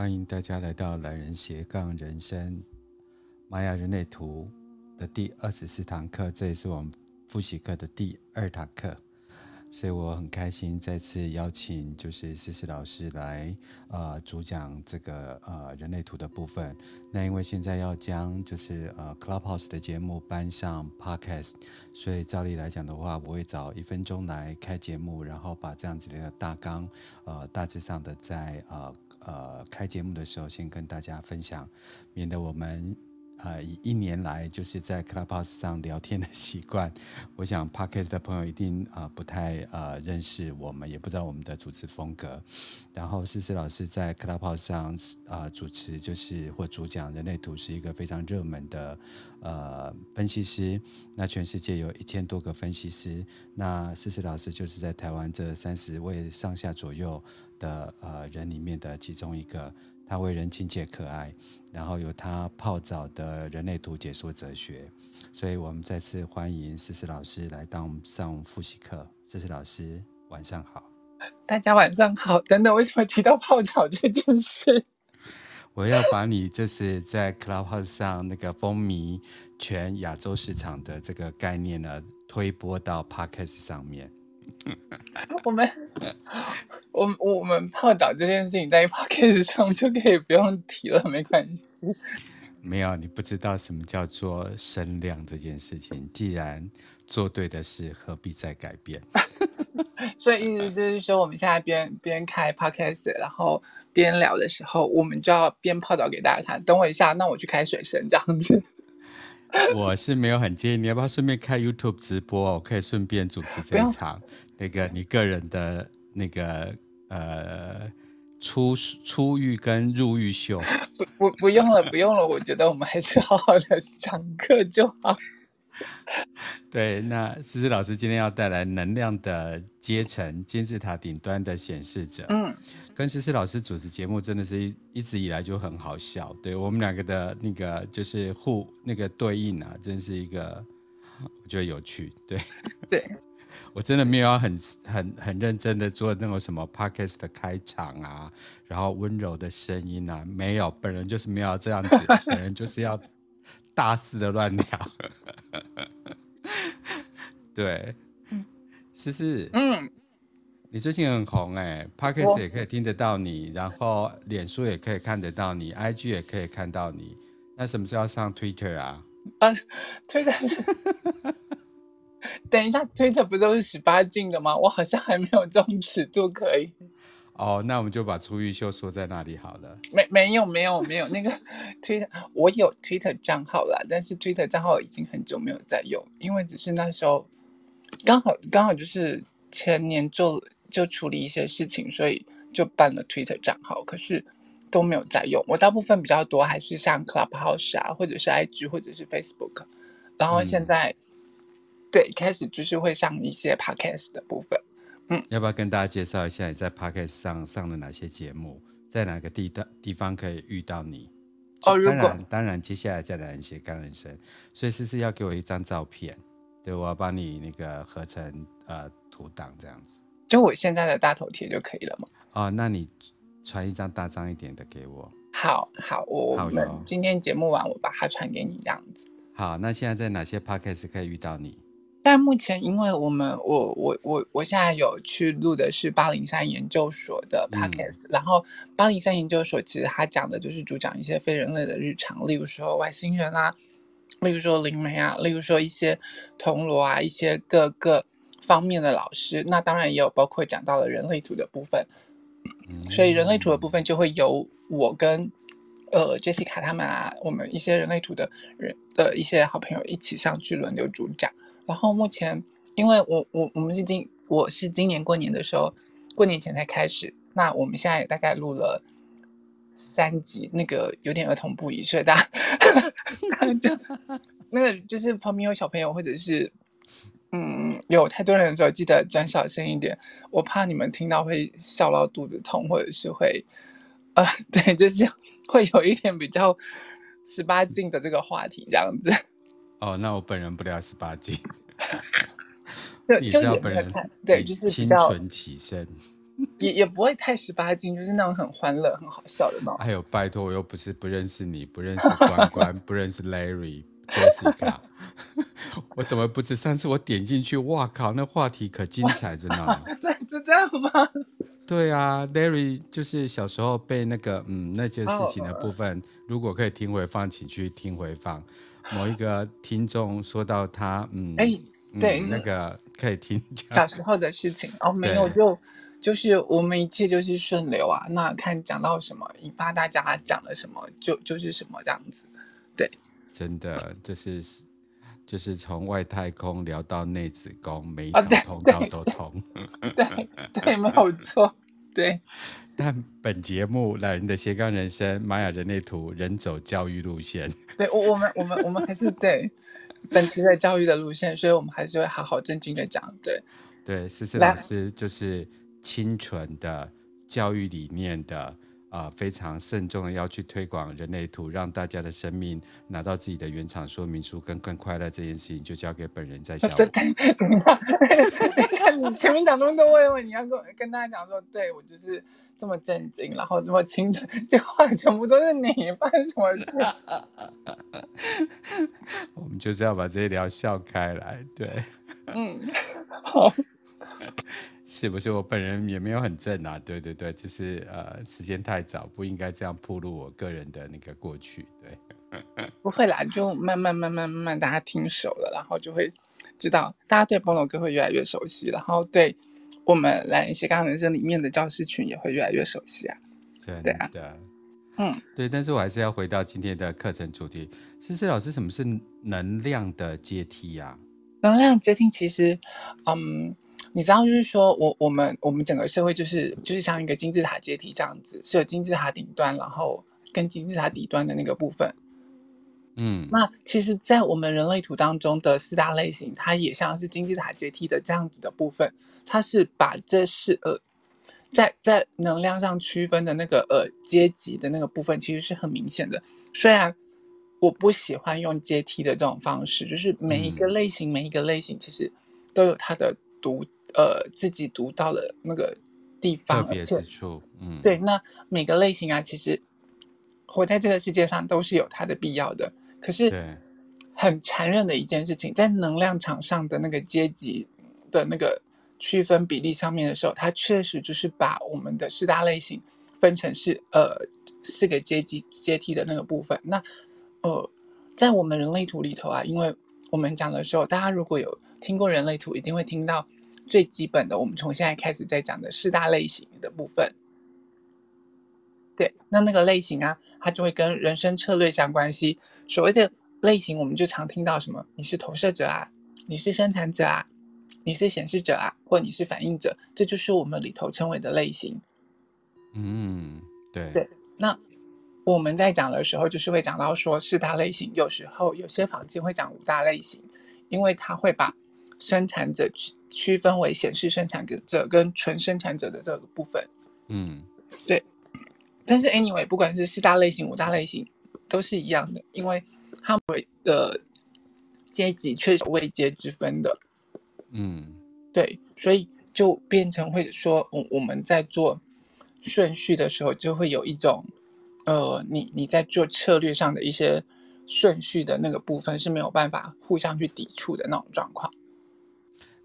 欢迎大家来到懒人斜杠人生玛雅人类图的第二十四堂课，这也是我们复习课的第二堂课。所以我很开心再次邀请就是思思老师来呃主讲这个呃人类图的部分。那因为现在要将就是呃 Clubhouse 的节目搬上 Podcast，所以照例来讲的话，我会早一分钟来开节目，然后把这样子的大纲呃大致上的在呃呃开节目的时候先跟大家分享，免得我们。呃，一年来就是在 Clubhouse 上聊天的习惯，我想 Podcast 的朋友一定啊、不太呃认识我们，也不知道我们的主持风格。然后思思老师在 Clubhouse 上啊、主持就是或主讲人类图是一个非常热门的呃分析师，那全世界有一千多个分析师，那思思老师就是在台湾这三十位上下左右的呃人里面的其中一个。他为人亲切可爱，然后有他泡澡的人类图解说哲学，所以我们再次欢迎思思老师来当上复习课。思思老师，晚上好。大家晚上好。等等，为什么提到泡澡这件事？我要把你就是在 Clubhouse 上那个风靡全亚洲市场的这个概念呢，推播到 Podcast 上面。我们，我我们泡澡这件事情在 podcast 上就可以不用提了，没关系。没有，你不知道什么叫做声量这件事情。既然做对的事，何必再改变？所以意思就是说，我们现在边边开 podcast，然后边聊的时候，我们就要边泡澡给大家看。等我一下，那我去开水声这样子。我是没有很介意，你要不要顺便开 YouTube 直播？我可以顺便主持这一场，那个你个人的那个呃出出狱跟入狱秀。不不不用了，不用了，我觉得我们还是好好的上课就好。对，那思思老师今天要带来能量的阶层金字塔顶端的显示者。嗯，跟思思老师主持节目真的是一一直以来就很好笑。对我们两个的那个就是互那个对应啊，真是一个我觉得有趣。对 对，我真的没有要很很很认真的做那种什么 podcast 的开场啊，然后温柔的声音啊，没有，本人就是没有这样子，本人就是要大肆的乱聊。对，思思，嗯，你最近很红哎，Podcast 也可以听得到你，然后脸书也可以看得到你，IG 也可以看到你，那什么时候要上 Twitter 啊？啊，Twitter，等一下，Twitter 不都是十八禁的吗？我好像还没有这种尺度可以。哦，那我们就把初玉秀说在那里好了。没没有没有没有那个 Twitter，我有 Twitter 账号啦，但是 Twitter 账号已经很久没有在用，因为只是那时候刚好刚好就是前年做就处理一些事情，所以就办了 Twitter 账号，可是都没有在用。我大部分比较多还是像 Clubhouse 啊，或者是 IG 或者是 Facebook，然后现在、嗯、对开始就是会上一些 Podcast 的部分。嗯，要不要跟大家介绍一下你在 Podcast 上上了哪些节目，在哪个地的地方可以遇到你？哦，当然，当然，接下来再来一些刚人生，所以思思要给我一张照片，对，我要帮你那个合成呃图档这样子，就我现在的大头贴就可以了吗？哦，那你传一张大张一点的给我。好好，我我们今天节目完，我把它传给你这样子。好，那现在在哪些 Podcast 可以遇到你？但目前，因为我们我我我我现在有去录的是八零三研究所的 podcast，、嗯、然后八零三研究所其实他讲的就是主讲一些非人类的日常，例如说外星人啊，例如说灵媒啊，例如说一些铜锣啊，一些各个方面的老师，那当然也有包括讲到了人类图的部分，嗯、所以人类图的部分就会由我跟呃 Jessica 他们啊，我们一些人类图的人的一些好朋友一起上去轮流主讲。然后目前，因为我我我们是今我是今年过年的时候，过年前才开始。那我们现在也大概录了三集，那个有点儿童不宜，所以大家 就那个就是旁边有小朋友或者是嗯有太多人的时候，记得转小声一点，我怕你们听到会笑到肚子痛，或者是会呃 对，就是会有一点比较十八禁的这个话题这样子。哦，那我本人不聊十八禁。对，就本人对，就是清纯起身。也也不会太十八禁，就是那种很欢乐、很好笑的那种。还有拜托，我又不是不认识你，不认识关关，不认识 Larry、Jessica，我怎么不知？上次我点进去，哇靠，那话题可精彩着呢。这这这样吗？对啊，Larry 就是小时候被那个嗯那件事情的部分，oh, uh, 如果可以听回放，请去听回放。某一个听众说到他嗯，哎、欸嗯，对，那个可以听小时候的事情哦，没有就。就是我们一切就是顺流啊，那看讲到什么，引发大家讲了什么，就就是什么这样子，对，真的就是就是从外太空聊到内子宫，每一条通道都通，哦、对对，对，对，没有错，对。但本节目《懒人的斜杠人生》玛雅人类图人走教育路线，对我我们我们我们还是对本期的教育的路线，所以我们还是会好好正经的讲，对对，思思老师就是。清纯的教育理念的啊、呃，非常慎重的要去推广人类图，让大家的生命拿到自己的原厂说明书，跟更快乐这件事情，就交给本人在下。对 对对，你看你前面讲那么多，我以为你要跟跟大家讲说，对我就是这么震惊，然后这么清楚，这话全部都是你，发生什么事？我们就是要把这一聊笑开来，对，嗯，好。是不是我本人也没有很正啊？对对对，就是呃时间太早，不应该这样铺露我个人的那个过去。对，不会啦，就慢慢慢慢慢慢大家听熟了，然后就会知道，大家对 Bono 哥会越来越熟悉，然后对我们来斜杠人生里面的教师群也会越来越熟悉啊。真的，对啊，嗯，对，但是我还是要回到今天的课程主题，思思老师，什么是能量的阶梯呀？能量阶梯其实，嗯。你知道，就是说我我们我们整个社会就是就是像一个金字塔阶梯这样子，是有金字塔顶端，然后跟金字塔底端的那个部分。嗯，那其实，在我们人类图当中的四大类型，它也像是金字塔阶梯的这样子的部分，它是把这是呃，在在能量上区分的那个呃阶级的那个部分，其实是很明显的。虽然我不喜欢用阶梯的这种方式，就是每一个类型、嗯、每一个类型其实都有它的独。呃，自己读到了那个地方，而且，嗯，对，那每个类型啊，其实活在这个世界上都是有它的必要的。可是，很残忍的一件事情，在能量场上的那个阶级的那个区分比例上面的时候，它确实就是把我们的四大类型分成是呃四个阶级阶梯的那个部分。那呃，在我们人类图里头啊，因为我们讲的时候，大家如果有听过人类图，一定会听到。最基本的，我们从现在开始在讲的四大类型的部分，对，那那个类型啊，它就会跟人生策略相关系。所谓的类型，我们就常听到什么？你是投射者啊，你是生产者啊，你是显示者啊，或你是反应者，这就是我们里头称为的类型。嗯，对。对，那我们在讲的时候，就是会讲到说四大类型，有时候有些房间会讲五大类型，因为它会把生产者区区分为显示生产者跟纯生产者的这个部分，嗯，对。但是 anyway，不管是四大类型、五大类型，都是一样的，因为他们的阶级确实有位阶之分的，嗯，对，所以就变成会说，我我们在做顺序的时候，就会有一种，呃，你你在做策略上的一些顺序的那个部分是没有办法互相去抵触的那种状况。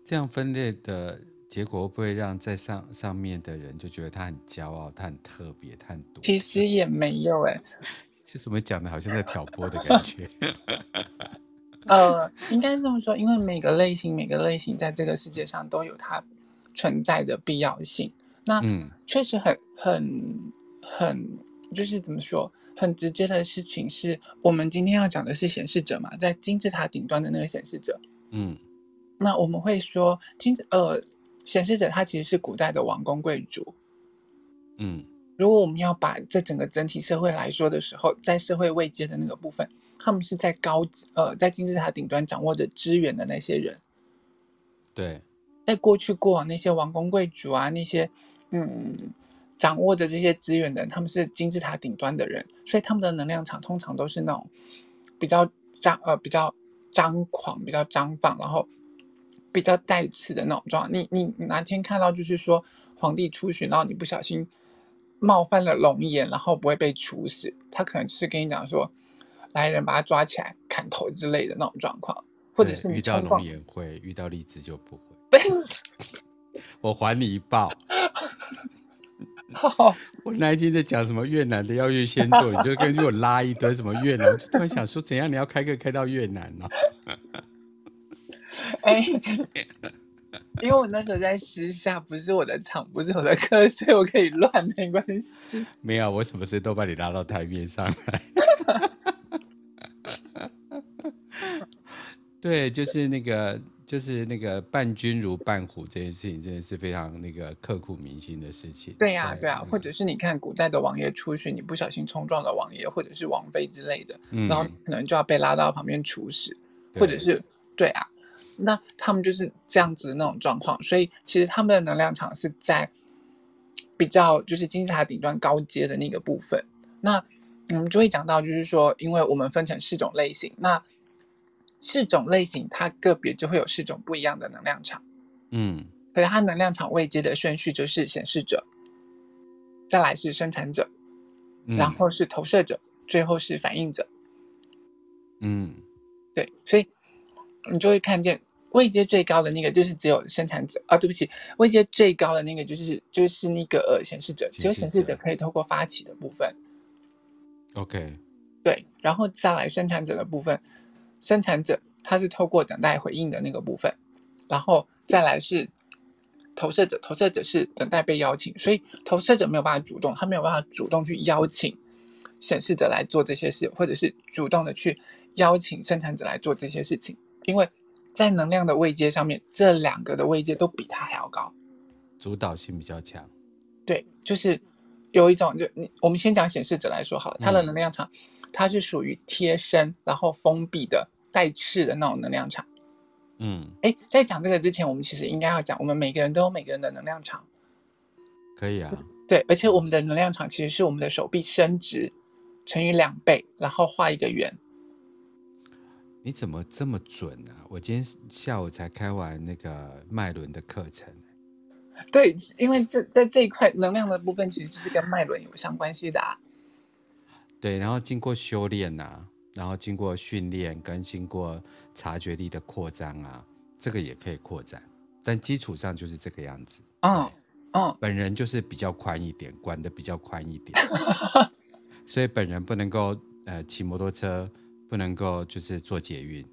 这样分裂的结果会不会让在上上面的人就觉得他很骄傲，他很特别，他很独？其实也没有哎，是什么讲的，好像在挑拨的感觉。呃，应该是这么说，因为每个类型，每个类型在这个世界上都有它存在的必要性。那嗯，确实很很很，就是怎么说，很直接的事情是我们今天要讲的是显示者嘛，在金字塔顶端的那个显示者，嗯。那我们会说，金呃显示者他其实是古代的王公贵族。嗯，如果我们要把这整个整体社会来说的时候，在社会位阶的那个部分，他们是在高呃在金字塔顶端掌握着资源的那些人。对，在过去过往那些王公贵族啊，那些嗯掌握着这些资源的人，他们是金字塔顶端的人，所以他们的能量场通常都是那种比较张呃比较张狂、比较张放，然后。比较带刺的那种状况。你你哪天看到就是说皇帝出巡，然后你不小心冒犯了龙颜，然后不会被处死，他可能就是跟你讲说，来人把他抓起来砍头之类的那种状况，或者是你遇到龙颜会，遇到荔枝就不会。我还你一报。好，我那一天在讲什么越南的要越先做，你就跟我拉一堆什么越南，我就突然想说，怎样你要开课开到越南呢？哎，因为我那时候在私下，不是我的场，不是我的课，所以我可以乱，没关系。没有，我什么事都把你拉到台面上来。对，就是那个。就是那个伴君如伴虎这件事情，真的是非常那个刻骨铭心的事情。对呀、啊，对啊，或者是你看古代的王爷出巡，你不小心冲撞了王爷或者是王妃之类的，嗯、然后可能就要被拉到旁边处死，或者是对啊，那他们就是这样子的那种状况。所以其实他们的能量场是在比较就是金字塔顶端高阶的那个部分。那我们就会讲到，就是说，因为我们分成四种类型，那。四种类型，它个别就会有四种不一样的能量场。嗯，可是它能量场位阶的顺序就是显示者，再来是生产者，嗯、然后是投射者，最后是反应者。嗯，对，所以你就会看见位阶最高的那个就是只有生产者啊，对不起，位阶最高的那个就是就是那个呃显示者，只有显示者可以透过发起的部分。OK，对，然后再来生产者的部分。生产者他是透过等待回应的那个部分，然后再来是投射者，投射者是等待被邀请，所以投射者没有办法主动，他没有办法主动去邀请显示者来做这些事，或者是主动的去邀请生产者来做这些事情，因为在能量的位阶上面，这两个的位阶都比他还要高，主导性比较强。对，就是有一种，就你我们先讲显示者来说好了，他的能量场，它是属于贴身然后封闭的。带刺的那种能量场，嗯，哎，在讲这个之前，我们其实应该要讲，我们每个人都有每个人的能量场，可以啊，对，而且我们的能量场其实是我们的手臂伸直乘以两倍，然后画一个圆。你怎么这么准啊？我今天下午才开完那个脉轮的课程。对，因为这在这一块能量的部分，其实是跟脉轮有相关系的啊。对，然后经过修炼啊。然后经过训练跟经过察觉力的扩张啊，这个也可以扩展，但基础上就是这个样子。嗯嗯，本人就是比较宽一点，管的比较宽一点，所以本人不能够呃骑摩托车，不能够就是做捷运。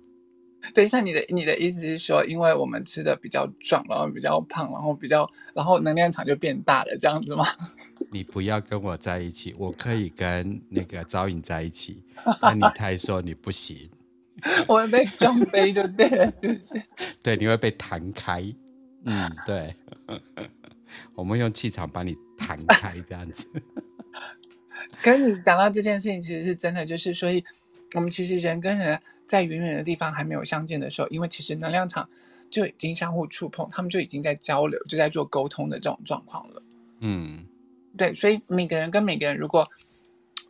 等一下，你的你的意思是说，因为我们吃的比较壮，然后比较胖，然后比较，然后能量场就变大了，这样子吗？你不要跟我在一起，我可以跟那个招颖在一起，但你太瘦，你不行。我会被撞飞就对了，是不是？对，你会被弹开。嗯，对。我们用气场把你弹开，这样子。跟你讲到这件事情，其实是真的，就是所以，我们其实人跟人。在远远的地方还没有相见的时候，因为其实能量场就已经相互触碰，他们就已经在交流，就在做沟通的这种状况了。嗯，对，所以每个人跟每个人，如果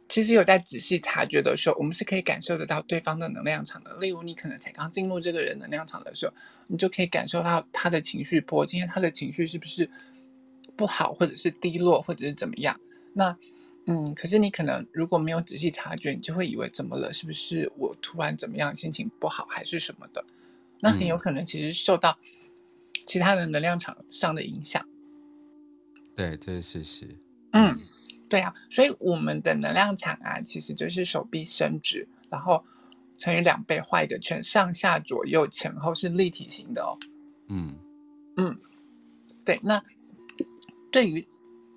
其实有在仔细察觉的时候，我们是可以感受得到对方的能量场的。例如，你可能才刚进入这个人能量场的时候，你就可以感受到他的情绪波，今天他的情绪是不是不好，或者是低落，或者是怎么样？那。嗯，可是你可能如果没有仔细察觉，你就会以为怎么了？是不是我突然怎么样，心情不好还是什么的？那很有可能其实受到其他的能量场上的影响。对，这是事实。嗯，对啊，所以我们的能量场啊，其实就是手臂伸直，然后乘以两倍画一个圈，上下左右前后是立体型的哦。嗯嗯，对。那对于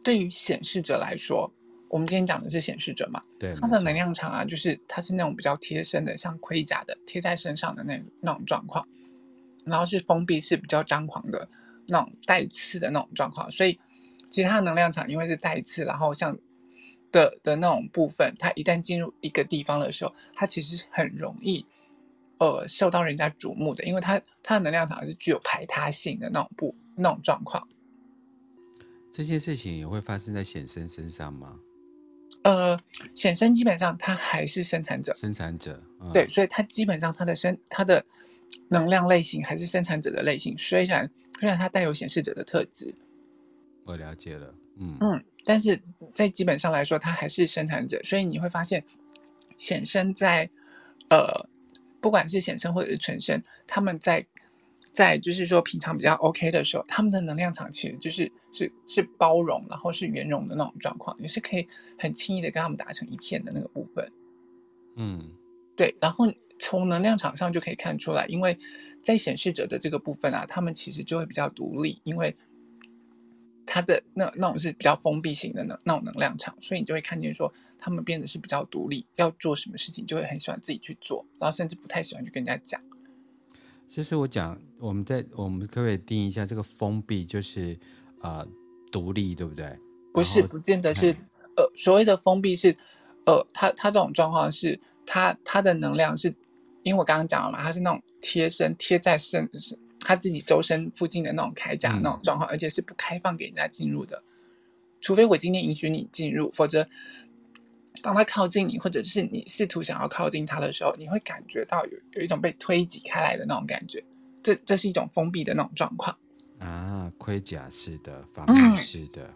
对于显示者来说。我们今天讲的是显示者嘛？对，它的能量场啊，就是它是那种比较贴身的，像盔甲的贴在身上的那那种状况，然后是封闭式比较张狂的那种带刺的那种状况。所以，其实它的能量场因为是带刺，然后像的的那种部分，它一旦进入一个地方的时候，它其实很容易呃受到人家瞩目的，因为它它的能量场是具有排他性的那种不那种状况。这些事情也会发生在显生身上吗？呃，显生基本上它还是生产者，生产者，嗯、对，所以它基本上它的生它的能量类型还是生产者的类型，虽然虽然它带有显示者的特质，我了解了，嗯。嗯，但是在基本上来说，它还是生产者，所以你会发现显生在呃，不管是显生或者是纯生，他们在在就是说平常比较 OK 的时候，他们的能量场其实就是是是包容，然后是圆融的那种状况，你是可以很轻易的跟他们打成一片的那个部分，嗯，对，然后。从能量场上就可以看出来，因为在显示者的这个部分啊，他们其实就会比较独立，因为他的那那种是比较封闭型的那那种能量场，所以你就会看见说他们变得是比较独立，要做什么事情就会很喜欢自己去做，然后甚至不太喜欢去跟人家讲。其实我讲，我们在我们可不可以定义一下这个封闭，就是呃独立，对不对？不是，不见得是呃所谓的封闭是呃，他他这种状况是他他的能量是。因为我刚刚讲了嘛，他是那种贴身贴在身，是他自己周身附近的那种铠甲那种状况，嗯、而且是不开放给人家进入的，除非我今天允许你进入，否则当他靠近你，或者是你试图想要靠近他的时候，你会感觉到有有一种被推挤开来的那种感觉，这这是一种封闭的那种状况啊，盔甲式的，防御式的，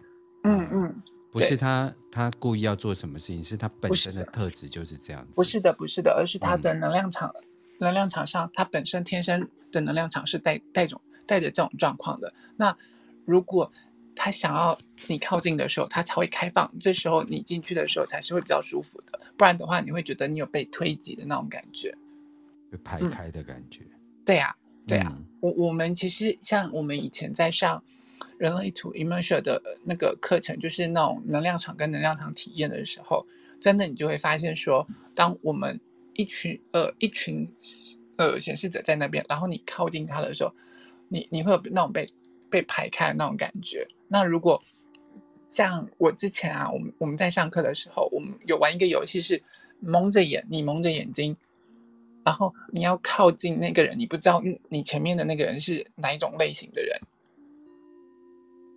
嗯嗯。嗯不是他，他故意要做什么事情，是他本身的特质就是这样子。不是的，不是的，而是他的能量场，嗯、能量场上，他本身天生的能量场是带带种带着这种状况的。那如果他想要你靠近的时候，他才会开放，这时候你进去的时候才是会比较舒服的。不然的话，你会觉得你有被推挤的那种感觉，被排开的感觉。嗯、对呀、啊，对呀、啊。嗯、我我们其实像我们以前在上。人类图 Immersion 的那个课程，就是那种能量场跟能量场体验的时候，真的你就会发现说，当我们一群呃一群呃显示者在那边，然后你靠近他的时候，你你会有那种被被排开的那种感觉。那如果像我之前啊，我们我们在上课的时候，我们有玩一个游戏是蒙着眼，你蒙着眼睛，然后你要靠近那个人，你不知道你前面的那个人是哪一种类型的人。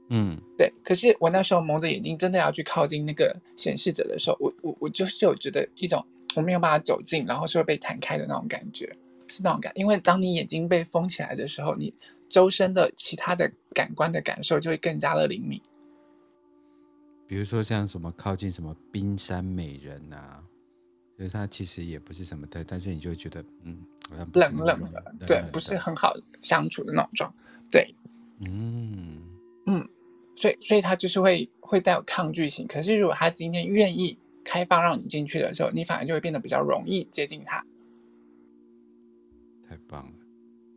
嗯，对。可是我那时候蒙着眼睛，真的要去靠近那个显示者的时候，我我我就是有觉得一种我没有办法走近，然后是会被弹开的那种感觉，是那种感。因为当你眼睛被封起来的时候，你周身的其他的感官的感受就会更加的灵敏。比如说像什么靠近什么冰山美人啊，就是它其实也不是什么的，但是你就会觉得嗯，好像冷冷的，对，不是很好相处的那种状，对，嗯嗯。所以，所以他就是会会带有抗拒性。可是，如果他今天愿意开放让你进去的时候，你反而就会变得比较容易接近他。太棒了。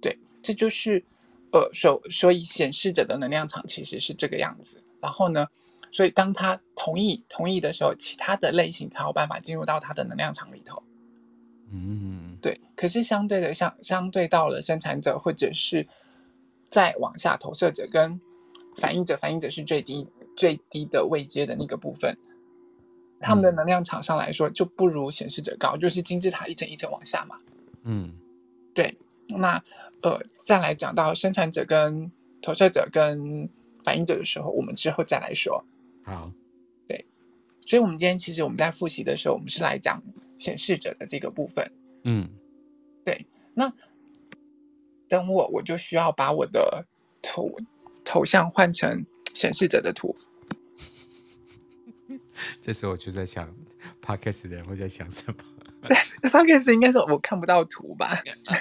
对，这就是呃，所所以显示者的能量场其实是这个样子。然后呢，所以当他同意同意的时候，其他的类型才有办法进入到他的能量场里头。嗯，对。可是相对的，相相对到了生产者，或者是再往下投射者跟。反应者，反应者是最低最低的位阶的那个部分，他们的能量场上来说就不如显示者高，就是金字塔一层一层往下嘛。嗯，对。那呃，再来讲到生产者跟投射者跟反应者的时候，我们之后再来说。好，对。所以，我们今天其实我们在复习的时候，我们是来讲显示者的这个部分。嗯，对。那等我，我就需要把我的头。头像换成显示者的图，这时候我就在想，Podcast 的人会在想什么？对，Podcast 应该说我看不到图吧？啊、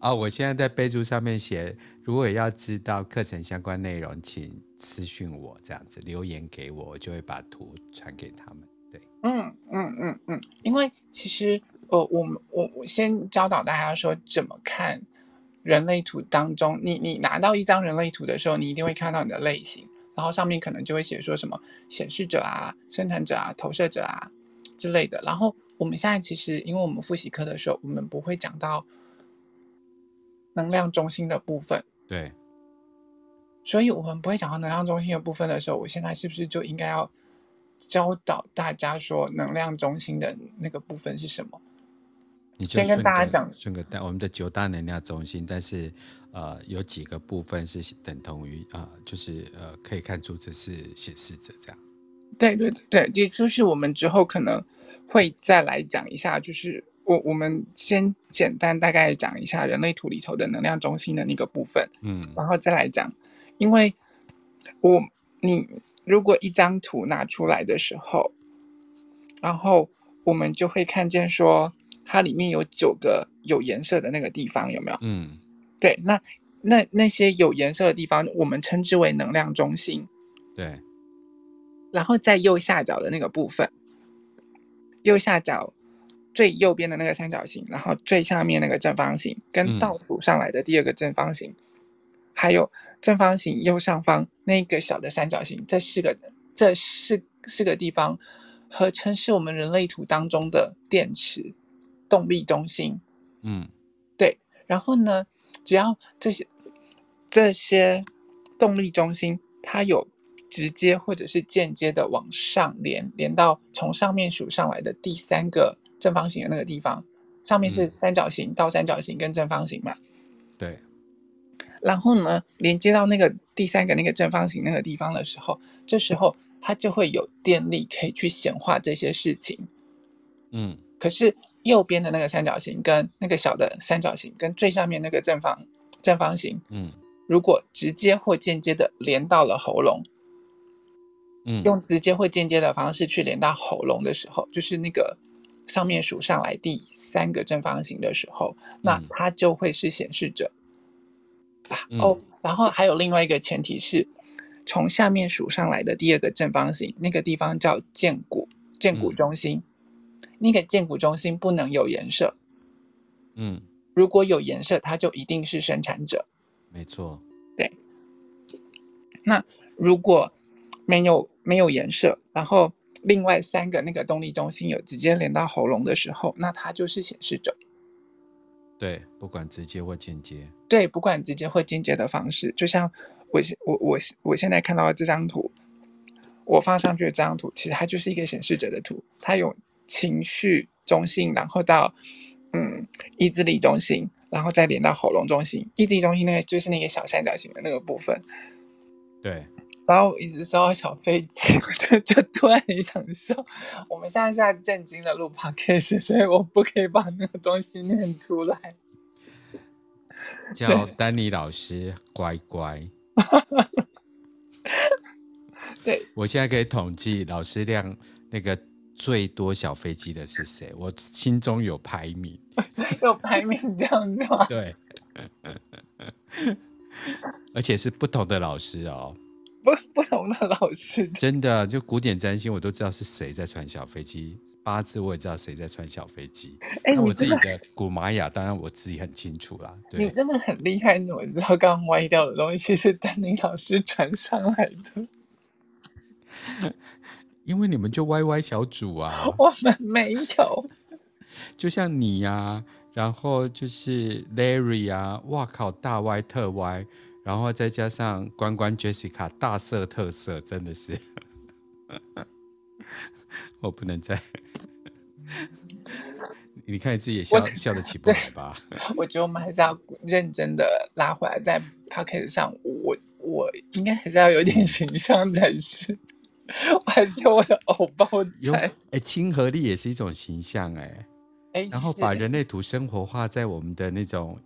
哦，我现在在备注上面写，如果要知道课程相关内容，请私讯我，这样子留言给我，我就会把图传给他们。对，嗯嗯嗯嗯，因为其实呃，我们我我先教导大家说怎么看。人类图当中，你你拿到一张人类图的时候，你一定会看到你的类型，然后上面可能就会写说什么显示者啊、生产者啊、投射者啊之类的。然后我们现在其实，因为我们复习课的时候，我们不会讲到能量中心的部分，对，所以我们不会讲到能量中心的部分的时候，我现在是不是就应该要教导大家说能量中心的那个部分是什么？先跟大家讲，顺个大我们的九大能量中心，但是呃有几个部分是等同于啊、呃，就是呃可以看出这是显示者这样。对对对，也就是我们之后可能会再来讲一下，就是我我们先简单大概讲一下人类图里头的能量中心的那个部分，嗯，然后再来讲，因为我你如果一张图拿出来的时候，然后我们就会看见说它里面有九个有颜色的那个地方，有没有？嗯，对，那那那些有颜色的地方，我们称之为能量中心。对，然后在右下角的那个部分，右下角。最右边的那个三角形，然后最下面那个正方形，跟倒数上来的第二个正方形，嗯、还有正方形右上方那个小的三角形，这四个这四四个地方合称是我们人类图当中的电池动力中心。嗯，对。然后呢，只要这些这些动力中心，它有直接或者是间接的往上连，连到从上面数上来的第三个。正方形的那个地方，上面是三角形、倒三角形跟正方形嘛？对。然后呢，连接到那个第三个那个正方形那个地方的时候，这时候它就会有电力可以去显化这些事情。嗯。可是右边的那个三角形跟那个小的三角形跟最下面那个正方正方形，嗯，如果直接或间接的连到了喉咙，嗯，用直接或间接的方式去连到喉咙的时候，就是那个。上面数上来第三个正方形的时候，那它就会是显示者、嗯、啊。哦，然后还有另外一个前提是，从下面数上来的第二个正方形，那个地方叫荐骨，荐骨中心。嗯、那个荐骨中心不能有颜色。嗯，如果有颜色，它就一定是生产者。没错。对。那如果没有没有颜色，然后。另外三个那个动力中心有直接连到喉咙的时候，那它就是显示者。对，不管直接或间接。对，不管直接或间接的方式，就像我现我我我现在看到的这张图，我放上去的这张图，其实它就是一个显示者的图。它有情绪中心，然后到嗯意志力中心，然后再连到喉咙中心。意志力中心那个就是那个小三角形的那个部分。对。然后我一直收到小飞机，我就就突然很想笑。我们现在是在震惊的录 podcast，所以我不可以把那个东西念出来。叫丹尼老师乖乖。对，我现在可以统计老师量那个最多小飞机的是谁，我心中有排名。有排名这样子吗？对，而且是不同的老师哦。不 不同的老师，真的就古典占星，我都知道是谁在传小飞机；八字我也知道谁在传小飞机。哎、欸，我自己的古玛雅，当然我自己很清楚啦。对，你真的很厉害，你怎么知道刚刚歪掉的东西是丹尼老师传上来的？因为你们就歪歪小组啊，我们没有。就像你呀、啊，然后就是 Larry 啊，哇靠，大歪特歪。然后再加上关关 Jessica 大色特色，真的是，我不能再，你看你自己也笑笑得起不来吧？我觉得我们还是要认真的拉回来，在 Podcast 上，我我应该还是要有点形象才是，我还是有我的偶包在。哎，亲和力也是一种形象哎，哎，然后把人类图生活化在我们的那种。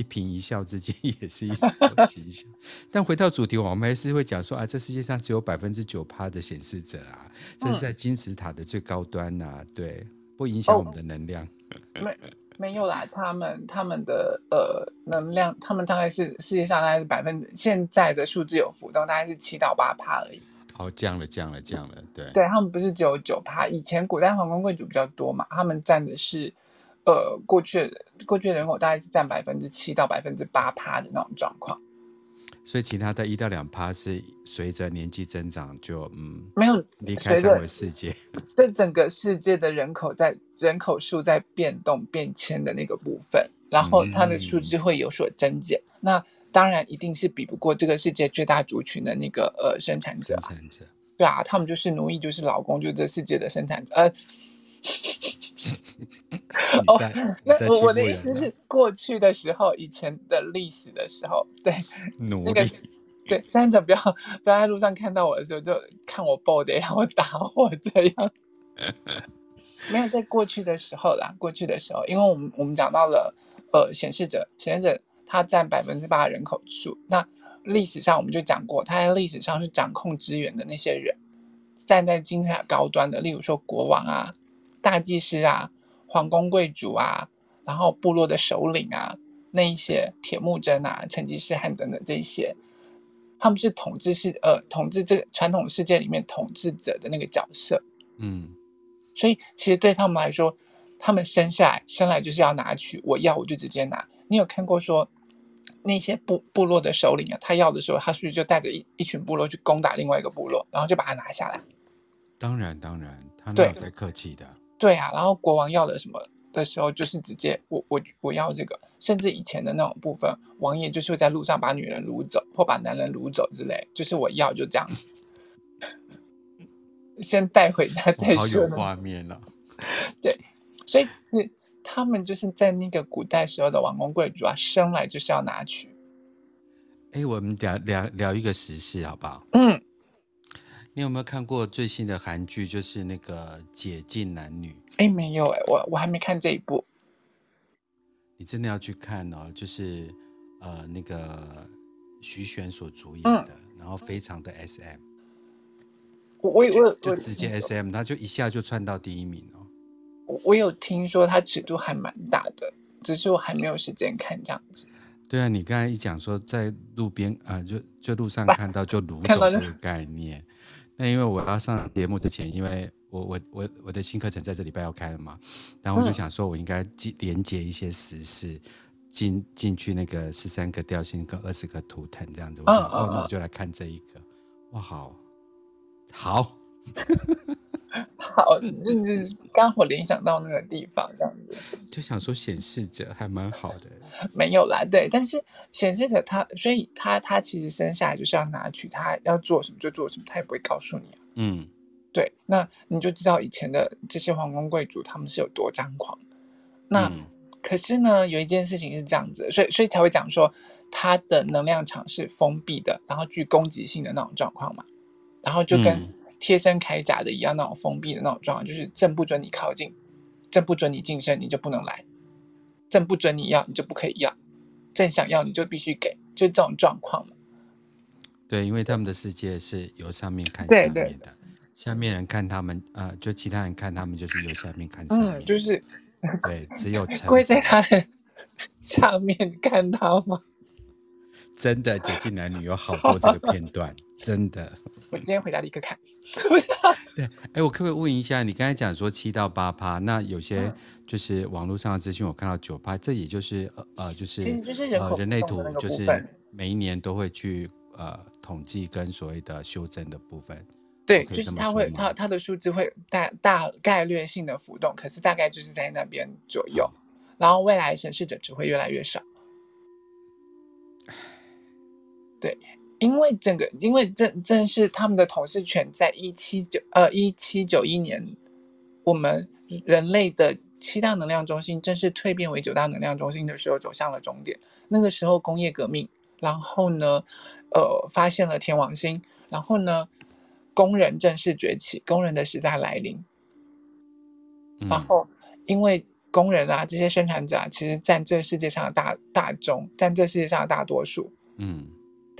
一颦一笑之间 也是一种 形象，但回到主题，我们还是会讲说啊，这世界上只有百分之九趴的显示者啊，这是在金字塔的最高端呐、啊，对，不影响我们的能量。哦、没没有啦，他们他们的呃能量，他们大概是世界上大概是百分之现在的数字有浮动，大概是七到八趴而已。哦，降了降了降了，对，对他们不是只有九趴，以前古代皇宫贵族比较多嘛，他们占的是。呃，过去过去的人口大概是占百分之七到百分之八趴的那种状况，所以其他的一到两趴是随着年纪增长就嗯没有离开三维世界，这整个世界的人口在人口数在变动变迁的那个部分，然后它的数字会有所增减，嗯、那当然一定是比不过这个世界最大族群的那个呃生产者，生产者。对啊，他们就是奴役，就是老公，就是这世界的生产者，呃。哦，那我我的意思是，过去的时候，以前的历史的时候，对，努 力那个对，三者不要不要在路上看到我的时候就看我 body，然后打我这样。没有在过去的时候啦，过去的时候，因为我们我们讲到了呃显示者，显示者他占百分之八人口数，那历史上我们就讲过，他在历史上是掌控资源的那些人，站在金字塔高端的，例如说国王啊、大祭司啊、皇宫贵族啊，然后部落的首领啊，那一些铁木真啊、成吉思汗等等这些。他们是统治世呃统治这个传统世界里面统治者的那个角色，嗯，所以其实对他们来说，他们生下来生来就是要拿取，我要我就直接拿。你有看过说那些部部落的首领啊，他要的时候，他是不是就带着一一群部落去攻打另外一个部落，然后就把它拿下来？当然当然，他没有在客气的。对啊，然后国王要的什么？的时候就是直接我我我要这个，甚至以前的那种部分，王爷就是会在路上把女人掳走或把男人掳走之类，就是我要就这样子，先带回家再说。好有画面了。对，所以是他们就是在那个古代时候的王公贵族啊，生来就是要拿取。哎，我们聊聊聊一个时事好不好？嗯。你有没有看过最新的韩剧？就是那个《解禁男女》。哎，没有哎，我我还没看这一部。你真的要去看哦，就是呃那个徐玄所主演的，嗯、然后非常的 SM。我我我就直接 SM，他就一下就窜到第一名哦。我我有听说他尺度还蛮大的，只是我还没有时间看这样子。对啊，你刚才一讲说在路边啊、呃，就就路上 看到就掳走这个概念。那因为我要上节目之前，因为我我我我的新课程在这礼拜要开了嘛，然后我就想说，我应该连接一些时事进进去那个十三个调性跟二十个图腾这样子。我说哦，那我就来看这一个。哇，好，好，好，就是 刚好联想到那个地方这样子，就想说显示者还蛮好的。没有啦，对，但是显示者他，所以他他其实生下来就是要拿取，他要做什么就做什么，他也不会告诉你啊。嗯，对，那你就知道以前的这些皇宫贵族他们是有多张狂。那、嗯、可是呢，有一件事情是这样子，所以所以才会讲说他的能量场是封闭的，然后具攻击性的那种状况嘛，然后就跟贴身铠甲的一样，那种封闭的那种状况，就是朕不准你靠近，朕不准你近身，你就不能来。朕不准你要，你就不可以要；朕想要，你就必须给，就这种状况嘛。对，因为他们的世界是由上面看下面的，对对对，下面人看他们，呃，就其他人看他们，就是由下面看上面。嗯，就是对，只有 跪在他的 下面看他吗？真的，解禁男女有好多这个片段，真的。我今天回家立刻看。对，哎，我可不可以问一下，你刚才讲说七到八趴，那有些就是网络上的资讯，我看到九趴，这也就是呃就是就是人呃人类图，就是每一年都会去呃统计跟所谓的修正的部分。对，就是它会它它的数字会大大概率性的浮动，可是大概就是在那边左右，然后未来显示者只会越来越少。对。因为整个，因为正正是他们的统治权，在一七九呃一七九一年，我们人类的七大能量中心正式蜕变为九大能量中心的时候，走向了终点。那个时候工业革命，然后呢，呃，发现了天王星，然后呢，工人正式崛起，工人的时代来临。然后，因为工人啊，这些生产者啊，其实占这个世界上的大大众，占这世界上的大多数。嗯。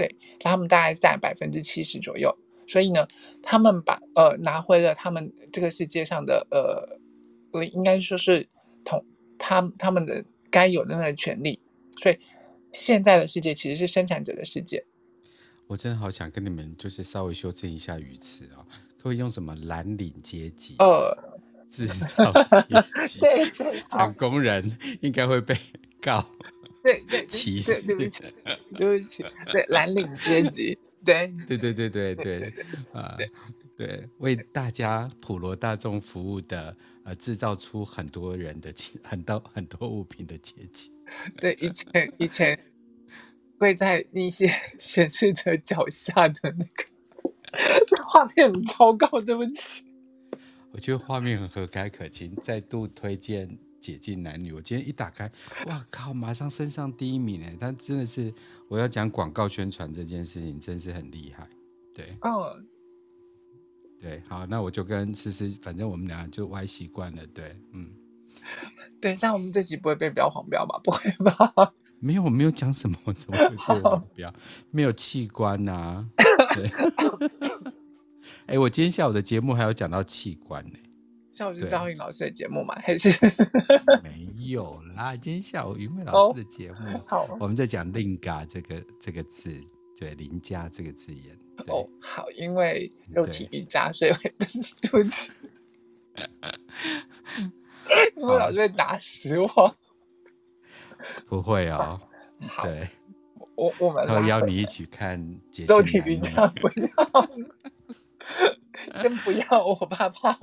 对，他们大概占百分之七十左右，所以呢，他们把呃拿回了他们这个世界上的呃，应该说是同他他们的该有的那个权利，所以现在的世界其实是生产者的世界。我真的好想跟你们就是稍微修正一下语词啊、哦，可以用什么蓝领阶级、呃制造阶级，对对，讲工人应该会被告。对对，歧视，对不起，对不起，对蓝领阶级，对对对对对对对啊，对为大家普罗大众服务的，呃，制造出很多人的很多很多物品的阶级。对，以前以前跪在那些 显示者脚下的那个，这画面很糟糕，对不起。我觉得画面很和蔼可亲，再度推荐。解禁男女，我今天一打开，哇靠，马上升上第一名哎！但真的是，我要讲广告宣传这件事情，真是很厉害。对，哦，对，好，那我就跟思思，反正我们俩就歪习惯了，对，嗯。等一下，我们这集不会被标黄标吧？不会吧？没有，我没有讲什么，怎么会被黄标？没有器官呐、啊。对。哎、欸，我今天下午的节目还有讲到器官呢、欸。下午是赵云老师的节目吗？还是？没有啦，今天下午云慧老师的节目。哦、好，我们在讲 “linga” 这个这个字，对“邻家”这个字眼。哦，好，因为肉体瑜伽，所以会对不起。云慧老师会打死我。不会哦。对。我我们他邀你一起看肉体瑜伽，不要。先不要，我怕怕。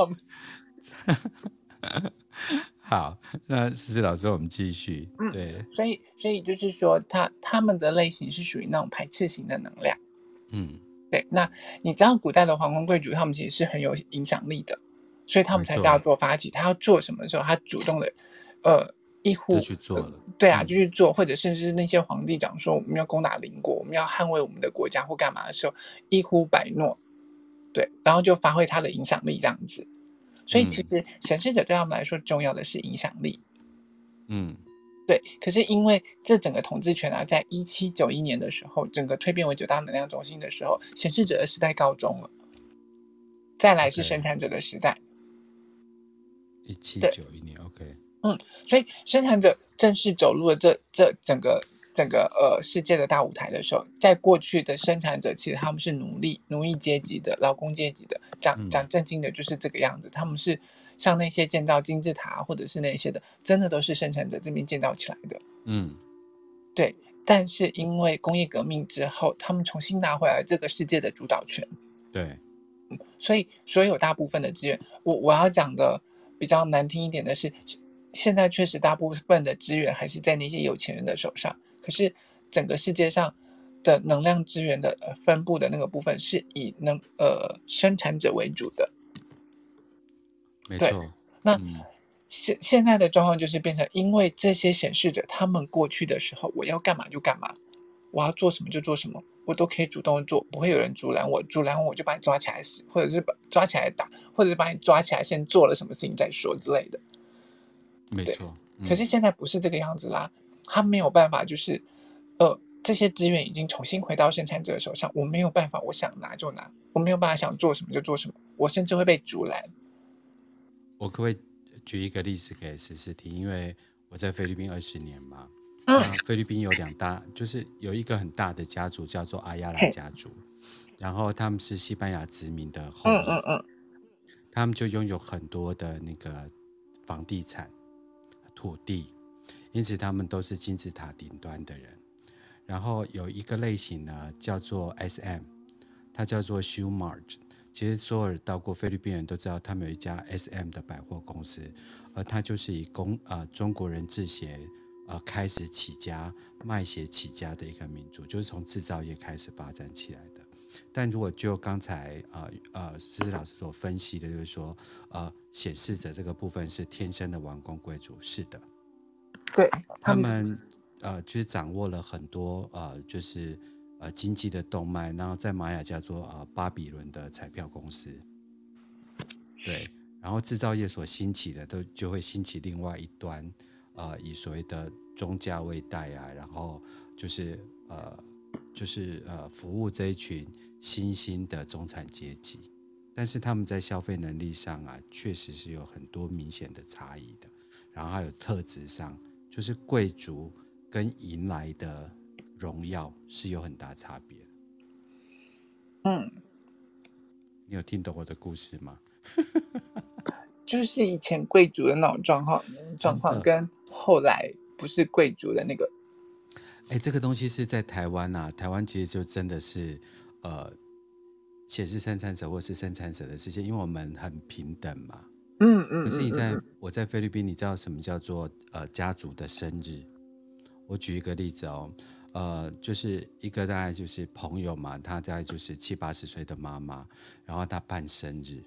好，那思思老师，我们继续。嗯，对。所以，所以就是说，他他们的类型是属于那种排斥型的能量。嗯，对。那你知道，古代的皇宫贵族，他们其实是很有影响力的，所以他们才是要做发起。他要做什么的时候，他主动的，呃，一呼就去做了。呃、对啊，就去做，或者甚至是那些皇帝讲说，我们要攻打邻国，我们要捍卫我们的国家或干嘛的时候，一呼百诺。对，然后就发挥他的影响力这样子，所以其实显示者对他们来说重要的是影响力。嗯，对。可是因为这整个统治权啊，在一七九一年的时候，整个蜕变为九大能量中心的时候，显示者的时代告终了。再来是生产者的时代。一七九一年，OK。嗯，所以生产者正式走入了这这整个。整个呃世界的大舞台的时候，在过去的生产者其实他们是奴隶、奴役阶级的劳工阶级的，讲讲正经的，就是这个样子。他们是像那些建造金字塔或者是那些的，真的都是生产者这边建造起来的。嗯，对。但是因为工业革命之后，他们重新拿回来这个世界的主导权。对。所以所有大部分的资源，我我要讲的比较难听一点的是，现在确实大部分的资源还是在那些有钱人的手上。可是，整个世界上的能量资源的分布的那个部分是以能呃生产者为主的，没错。对，那现、嗯、现在的状况就是变成，因为这些显示者他们过去的时候，我要干嘛就干嘛，我要做什么就做什么，我都可以主动做，不会有人阻拦我，阻拦我就把你抓起来死，或者是把抓起来打，或者是把你抓起来先做了什么事情再说之类的。没错。嗯、可是现在不是这个样子啦。他没有办法，就是，呃，这些资源已经重新回到生产者的手上，我没有办法，我想拿就拿，我没有办法想做什么就做什么，我甚至会被阻拦。我可不可以举一个例子给思思听？因为我在菲律宾二十年嘛，嗯，菲律宾有两大，就是有一个很大的家族叫做阿亚拉家族，然后他们是西班牙殖民的后裔，嗯嗯嗯，他们就拥有很多的那个房地产、土地。因此，他们都是金字塔顶端的人。然后有一个类型呢，叫做 SM，它叫做 Shoe Mart。其实，所有到过菲律宾人都知道，他们有一家 SM 的百货公司，而它就是以工呃中国人制鞋呃开始起家，卖鞋起家的一个民族，就是从制造业开始发展起来的。但如果就刚才呃呃思思老师所分析的，就是说呃显示者这个部分是天生的王公贵族，是的。对他们，呃，就是掌握了很多呃，就是呃经济的动脉，然后在玛雅叫做呃巴比伦的彩票公司，对，然后制造业所兴起的都就会兴起另外一端，呃，以所谓的中价位带啊，然后就是呃就是呃服务这一群新兴的中产阶级，但是他们在消费能力上啊，确实是有很多明显的差异的，然后还有特质上。就是贵族跟迎来的荣耀是有很大差别。嗯，你有听懂我的故事吗？就是以前贵族的那种状况，状况跟后来不是贵族的那个。哎，这个东西是在台湾啊，台湾其实就真的是呃，显示生产者或是生产者的世界，因为我们很平等嘛。嗯嗯，可是你在我在菲律宾，你知道什么叫做呃家族的生日？我举一个例子哦，呃，就是一个大概就是朋友嘛，他大概就是七八十岁的妈妈，然后他办生日，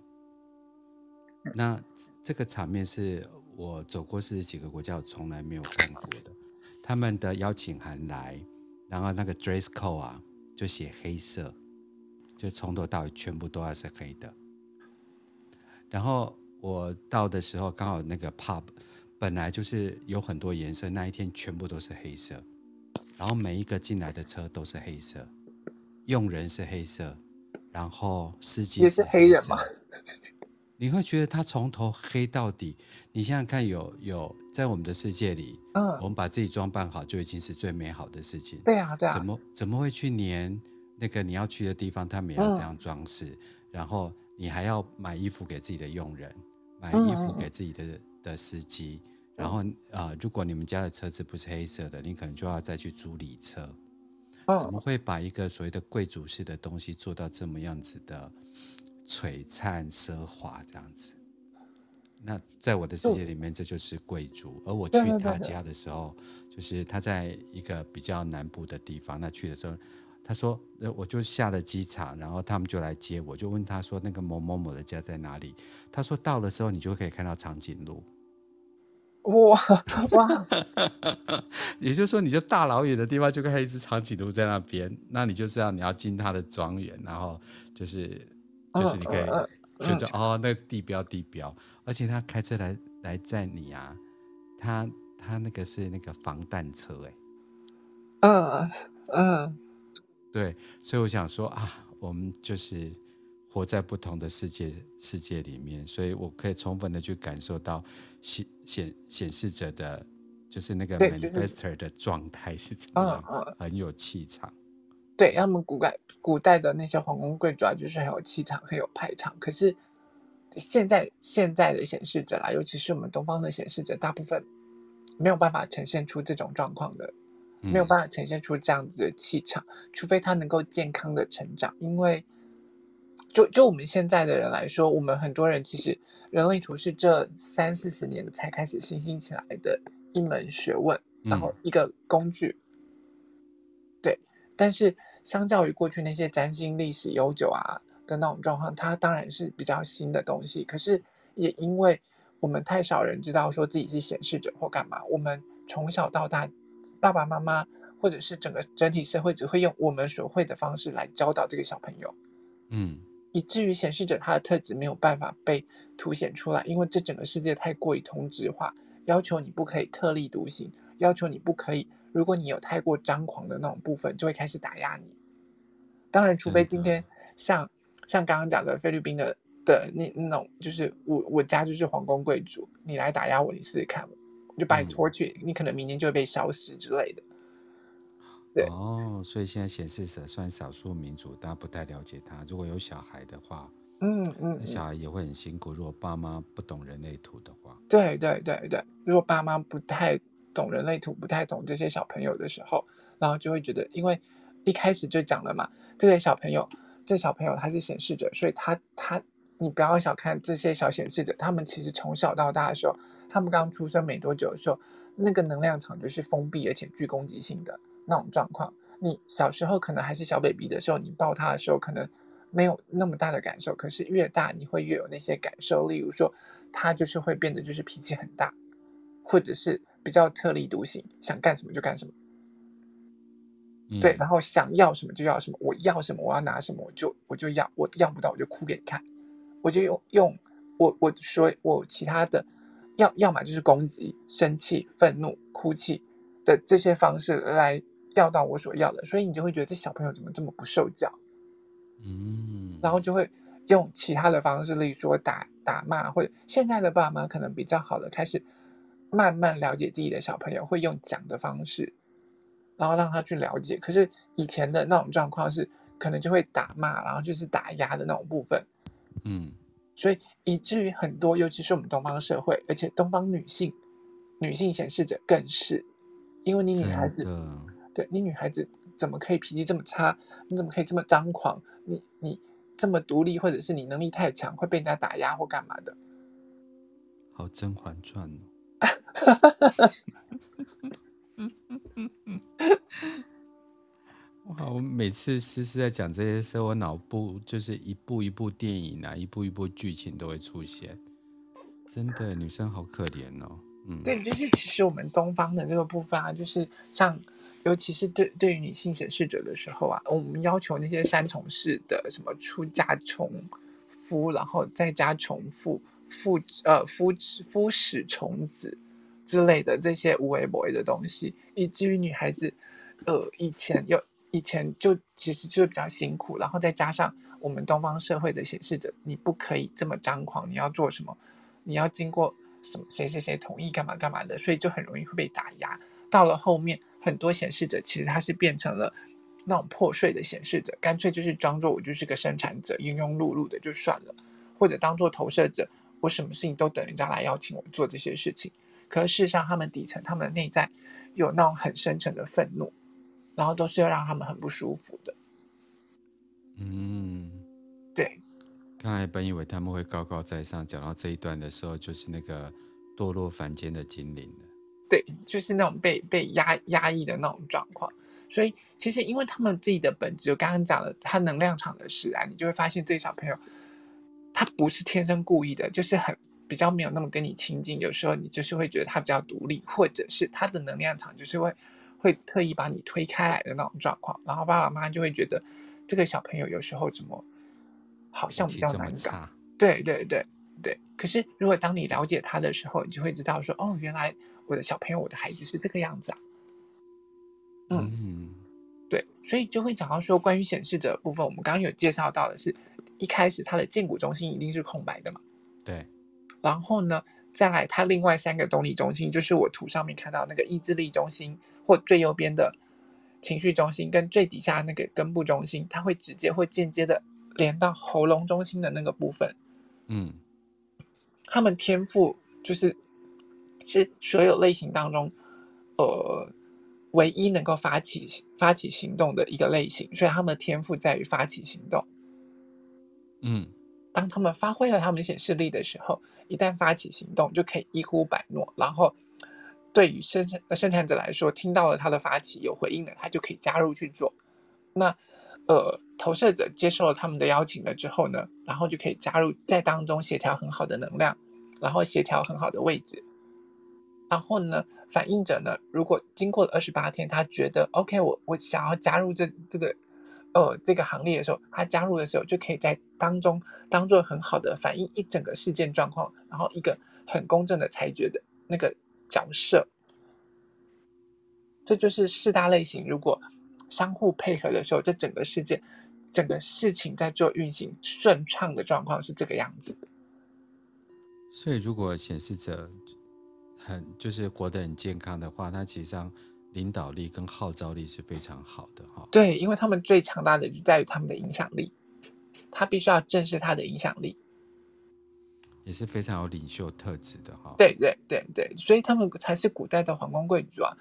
那这个场面是我走过四十几个国家，我从来没有看过的。他们的邀请函来，然后那个 dress code 啊，就写黑色，就从头到尾全部都要是黑的。然后我到的时候刚好那个 pub 本来就是有很多颜色，那一天全部都是黑色，然后每一个进来的车都是黑色，佣人是黑色，然后司机是黑人嘛？你会觉得他从头黑到底。你想想看有，有有在我们的世界里，嗯，我们把自己装扮好就已经是最美好的事情。对啊，对啊。怎么怎么会去黏那个你要去的地方？他们也要这样装饰，嗯，然后你还要买衣服给自己的佣人，买衣服给自己的的司机，嗯，然后啊，呃，如果你们家的车子不是黑色的，你可能就要再去租礼车。嗯，怎么会把一个所谓的贵族式的东西做到这么样子的？璀璨奢华这样子，那在我的世界里面，这就是贵族。而我去他家的时候，就是他在一个比较南部的地方。那去的时候，他说，呃我就下了机场，然后他们就来接我，就问他说，那个某某某的家在哪里？他说到的时候，你就可以看到长颈鹿。哇哇！也就是说，你就大老远的地方就看一只长颈鹿在那边，那你就知道你要进他的庄园，然后就是。就是你可以，就叫哦，那是地标地标，而且他开车来来载你啊，他他那个是那个防弹车哎，嗯嗯，对，所以我想说啊，我们就是活在不同的世界世界里面，所以我可以充分的去感受到显显显示者的，就是那个 manifester 的状态是怎么很有气场。对，他们古代古代的那些皇宫贵族啊，就是很有气场，很有排场。可是现在现在的显示者啦，尤其是我们东方的显示者，大部分没有办法呈现出这种状况的，没有办法呈现出这样子的气场，嗯、除非他能够健康的成长。因为就就我们现在的人来说，我们很多人其实人类图是这三四十年才开始新兴起来的一门学问，然后一个工具。嗯但是，相较于过去那些占星历史悠久啊的那种状况，它当然是比较新的东西。可是，也因为我们太少人知道说自己是显示者或干嘛，我们从小到大，爸爸妈妈或者是整个整体社会只会用我们所会的方式来教导这个小朋友，嗯，以至于显示者他的特质没有办法被凸显出来，因为这整个世界太过于同质化，要求你不可以特立独行，要求你不可以。如果你有太过张狂的那种部分，就会开始打压你。当然，除非今天像、嗯、像刚刚讲的菲律宾的的那那种，就是我我家就是皇宫贵族，你来打压我，你试试看，我就把你拖去，嗯、你可能明天就会被消失之类的。对哦，所以现在显示者算少数民族，大家不太了解他。如果有小孩的话，嗯嗯，嗯小孩也会很辛苦。如果爸妈不懂人类图的话，对对对对，如果爸妈不太。懂人类图不太懂这些小朋友的时候，然后就会觉得，因为一开始就讲了嘛，这个小朋友，这小朋友他是显示者，所以他他，你不要小看这些小显示者，他们其实从小到大的时候，他们刚出生没多久的时候，那个能量场就是封闭而且具攻击性的那种状况。你小时候可能还是小 baby 的时候，你抱他的时候可能没有那么大的感受，可是越大你会越有那些感受，例如说他就是会变得就是脾气很大，或者是。比较特立独行，想干什么就干什么，嗯、对，然后想要什么就要什么，我要什么我要拿什么我就我就要，我要不到我就哭给你看，我就用用我我说我其他的要要么就是攻击、生气、愤怒、哭泣的这些方式来要到我所要的，所以你就会觉得这小朋友怎么这么不受教，嗯，然后就会用其他的方式，例如说打打骂，或者现在的爸妈可能比较好的开始。慢慢了解自己的小朋友，会用讲的方式，然后让他去了解。可是以前的那种状况是，可能就会打骂，然后就是打压的那种部分。嗯，所以以至于很多，尤其是我们东方社会，而且东方女性，女性显示者更是，因为你女孩子，对你女孩子怎么可以脾气这么差？你怎么可以这么张狂？你你这么独立，或者是你能力太强，会被人家打压或干嘛的？好，《甄嬛传》哦。哈哈哈哈哈！哇，我每次思思在讲这些时候，我脑部就是一部一部电影啊，一部一部剧情都会出现。真的，女生好可怜哦。嗯，对，就是其实我们东方的这个部分啊，就是像，尤其是对对于女性显示者的时候啊，我们要求那些三从式的什么出嫁从夫，然后再加重复复呃肤质肤始虫子之类的这些无微不微的东西，以至于女孩子呃以前有以前就其实就会比较辛苦，然后再加上我们东方社会的显示者，你不可以这么张狂，你要做什么，你要经过什么谁谁谁同意干嘛干嘛的，所以就很容易会被打压。到了后面，很多显示者其实他是变成了。那种破碎的显示者，干脆就是装作我就是个生产者，庸庸碌碌的就算了，或者当做投射者，我什么事情都等人家来邀请我做这些事情。可是事实上，他们底层、他们的内在有那种很深沉的愤怒，然后都是要让他们很不舒服的。嗯，对。刚才本以为他们会高高在上，讲到这一段的时候，就是那个堕落凡间的精灵了。对，就是那种被被压压抑的那种状况。所以，其实因为他们自己的本质，我刚刚讲了，他能量场的使然，你就会发现这个小朋友，他不是天生故意的，就是很比较没有那么跟你亲近。有时候你就是会觉得他比较独立，或者是他的能量场就是会会特意把你推开来的那种状况。然后爸爸妈妈就会觉得这个小朋友有时候怎么好像比较难搞。对对对对。可是如果当你了解他的时候，你就会知道说，哦，原来我的小朋友，我的孩子是这个样子啊。嗯，对，所以就会讲到说，关于显示者的部分，我们刚刚有介绍到的是，一开始他的胫骨中心一定是空白的嘛？对。然后呢，再来他另外三个动力中心，就是我图上面看到那个意志力中心，或最右边的情绪中心，跟最底下那个根部中心，它会直接会间接的连到喉咙中心的那个部分。嗯，他们天赋就是是所有类型当中，呃。唯一能够发起发起行动的一个类型，所以他们的天赋在于发起行动。嗯，当他们发挥了他们显示力的时候，一旦发起行动，就可以一呼百诺。然后，对于生产生产者来说，听到了他的发起有回应了，他就可以加入去做。那呃，投射者接受了他们的邀请了之后呢，然后就可以加入在当中协调很好的能量，然后协调很好的位置。然后呢，反映者呢，如果经过了二十八天，他觉得 OK，我我想要加入这这个呃这个行列的时候，他加入的时候就可以在当中当做很好的反映一整个事件状况，然后一个很公正的裁决的那个角色。这就是四大类型，如果相互配合的时候，这整个事件、整个事情在做运行顺畅的状况是这个样子。所以，如果显示者。很就是活得很健康的话，他其实上领导力跟号召力是非常好的哈。对，因为他们最强大的就在于他们的影响力，他必须要正视他的影响力，也是非常有领袖特质的哈。对对对对，所以他们才是古代的皇宫贵族啊。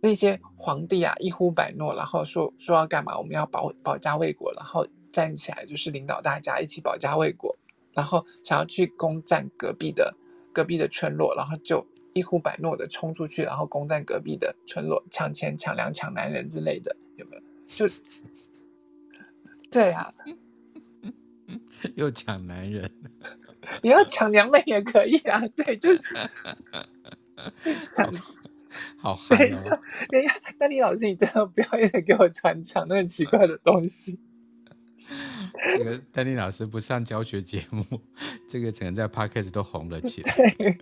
那些皇帝啊，一呼百诺，然后说说要干嘛，我们要保保家卫国，然后站起来就是领导大家一起保家卫国，然后想要去攻占隔壁的。隔壁的村落，然后就一呼百诺的冲出去，然后攻占隔壁的村落，抢钱、抢粮、抢男人之类的，有没有？就对啊，又抢男人，你要抢娘们也可以啊。对，就抢，好嗨哦！等一下，丹尼老师，你真的不要一直给我传抢那个奇怪的东西。这个丹尼老师不上教学节目，这个整个在 Podcast 都红了起来。对，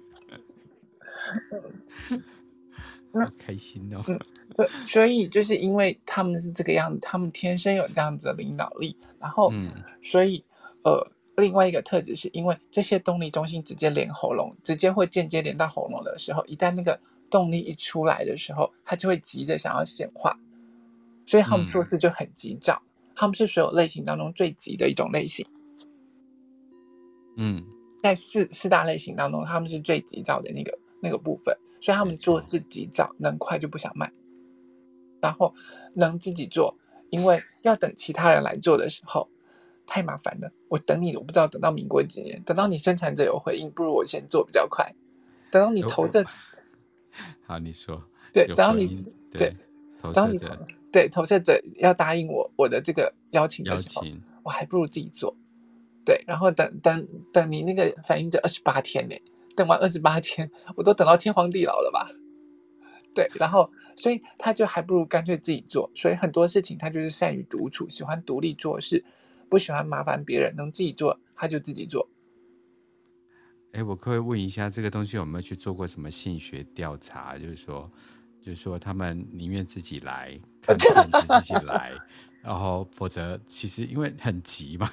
好开心哦。嗯对，所以就是因为他们是这个样子，他们天生有这样子的领导力。然后，嗯、所以呃，另外一个特质是因为这些动力中心直接连喉咙，直接会间接连到喉咙的时候，一旦那个动力一出来的时候，他就会急着想要显化，所以他们做事就很急躁。嗯他们是所有类型当中最急的一种类型，嗯，在四四大类型当中，他们是最急躁的那个那个部分，所以他们做自己找，能快就不想慢，然后能自己做，因为要等其他人来做的时候太麻烦了。我等你，我不知道等到民国几年，等到你生产者有回应，不如我先做比较快。等到你投射，好，你说，对，等到你对。对当你对投射者要答应我我的这个邀请的时候，我还不如自己做。对，然后等等等你那个反应者二十八天呢，等完二十八天，我都等到天荒地老了吧？对，然后所以他就还不如干脆自己做。所以很多事情他就是善于独处，喜欢独立做事，不喜欢麻烦别人，能自己做他就自己做。哎，我可以问一下，这个东西有没有去做过什么性学调查？就是说，就是说他们宁愿自己来，看片子 自己来，然后否则其实因为很急嘛。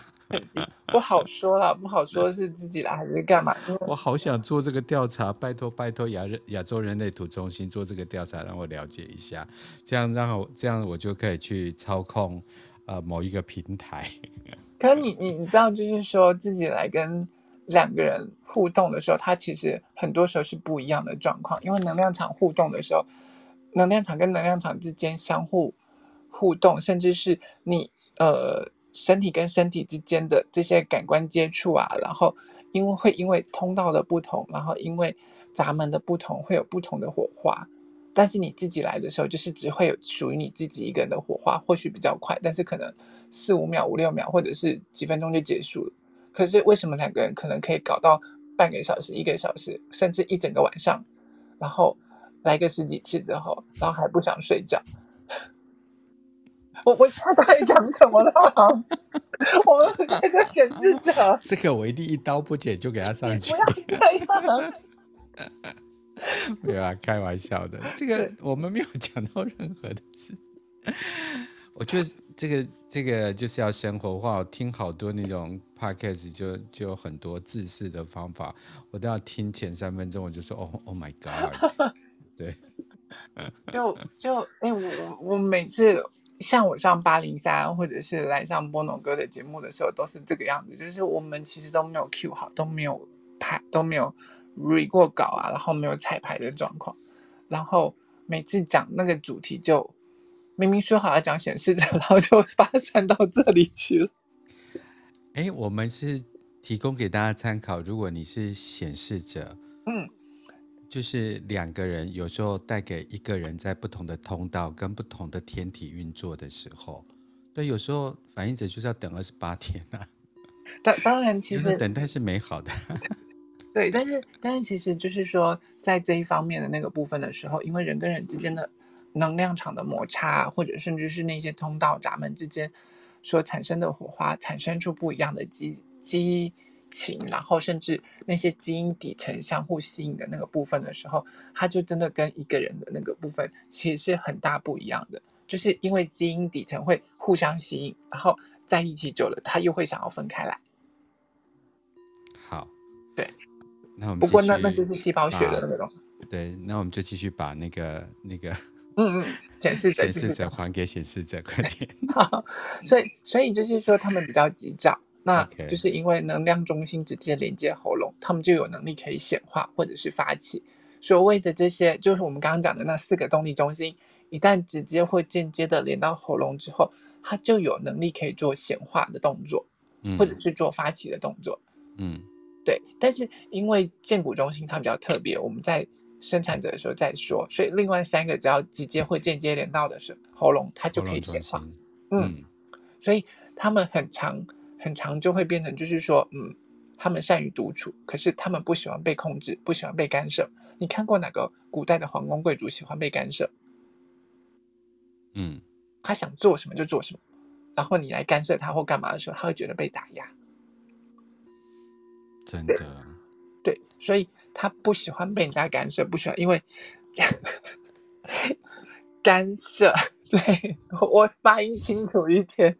不好说了，不好说是自己来还是干嘛？我好想做这个调查，拜托拜托亚亚洲人类图中心做这个调查，让我了解一下，这样让我这样我就可以去操控呃某一个平台。可是你你你知道，就是说自己来跟两个人互动的时候，它其实很多时候是不一样的状况，因为能量场互动的时候，能量场跟能量场之间相互互动，甚至是你呃。身体跟身体之间的这些感官接触啊，然后因为会因为通道的不同，然后因为闸门的不同，会有不同的火花。但是你自己来的时候，就是只会有属于你自己一个人的火花，或许比较快，但是可能四五秒、五六秒，或者是几分钟就结束了。可是为什么两个人可能可以搞到半个小时、一个小时，甚至一整个晚上，然后来个十几次之后，然后还不想睡觉？我我知道到底讲什么了？我们那个显示者，这个我一定一刀不剪就给他上去。不要这样。没有啊，开玩笑的。这个我们没有讲到任何的事。我觉得这个这个就是要生活化。我听好多那种 podcast，就就有很多自私的方法。我都要听前三分钟，我就说哦，Oh my God！对，就就哎、欸，我我每次。像我上八零三，或者是来上波农哥的节目的时候，都是这个样子，就是我们其实都没有 Q 好，都没有排，都没有 re 过稿啊，然后没有彩排的状况，然后每次讲那个主题就明明说好要讲显示者，然后就发散到这里去了。哎，我们是提供给大家参考，如果你是显示者，嗯。就是两个人有时候带给一个人在不同的通道跟不同的天体运作的时候，对，有时候反映者就是要等二十八天啊。当当然，其实等待是美好的。对，但是但是其实就是说，在这一方面的那个部分的时候，因为人跟人之间的能量场的摩擦，或者甚至是那些通道闸门之间所产生的火花，产生出不一样的机机。情，然后甚至那些基因底层相互吸引的那个部分的时候，它就真的跟一个人的那个部分其实是很大不一样的，就是因为基因底层会互相吸引，然后在一起久了，他又会想要分开来。好，对，那我们不过那那就是细胞学的那种。对，那我们就继续把那个那个嗯嗯显示者显示者还给显示者，快点。好，所以所以就是说他们比较急躁。那就是因为能量中心直接连接喉咙，他们就有能力可以显化或者是发起。所谓的这些，就是我们刚刚讲的那四个动力中心，一旦直接或间接的连到喉咙之后，它就有能力可以做显化的动作，或者是做发起的动作。嗯，对。但是因为荐骨中心它比较特别，我们在生产者的时候再说。所以另外三个只要直接或间接连到的是喉咙，它就可以显化。嗯，所以他们很常。很常就会变成，就是说，嗯，他们善于独处，可是他们不喜欢被控制，不喜欢被干涉。你看过哪个古代的皇宫贵族喜欢被干涉？嗯，他想做什么就做什么，然后你来干涉他或干嘛的时候，他会觉得被打压。真的。对，对，所以他不喜欢被人家干涉，不喜欢，因为 干涉。对，我发音清楚一点。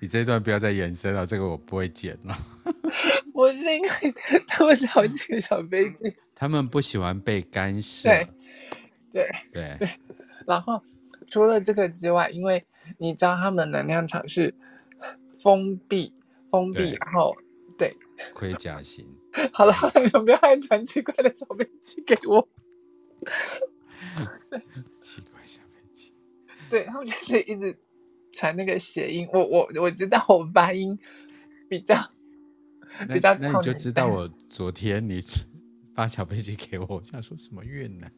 你这一段不要再延伸了，这个我不会剪了。我是因为他们是好几个小飞机，他们不喜欢被干涉。对对对，对。然后除了这个之外，因为你知道他们的能量场是封闭，封闭，然后对盔甲型。好了，有没有还传奇怪的小飞机给我？奇怪小飞机，对他们就是一直。传那个谐音，我我我知道我发音比较比较，那你就知道我昨天你 发小飞机给我，我想说什么越南，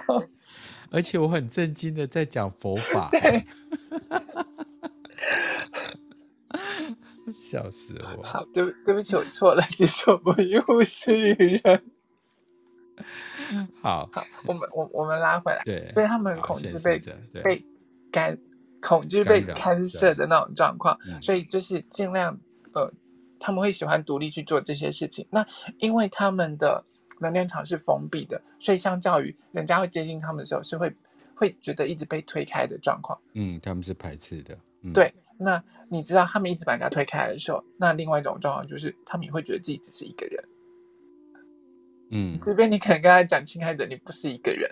而且我很震惊的在讲佛法，笑死我！好，对对不起，我错了，其实我不以物事于人。好，好，我们我我们拉回来，对，所以他们很恐惧被被干。恐惧被干涉的那种状况，嗯、所以就是尽量呃，他们会喜欢独立去做这些事情。那因为他们的能量场是封闭的，所以相较于人家会接近他们的时候，是会会觉得一直被推开的状况。嗯，他们是排斥的。嗯、对，那你知道他们一直把人家推开的时候，那另外一种状况就是他们也会觉得自己只是一个人。嗯，即便你可能跟他讲，亲爱的，你不是一个人，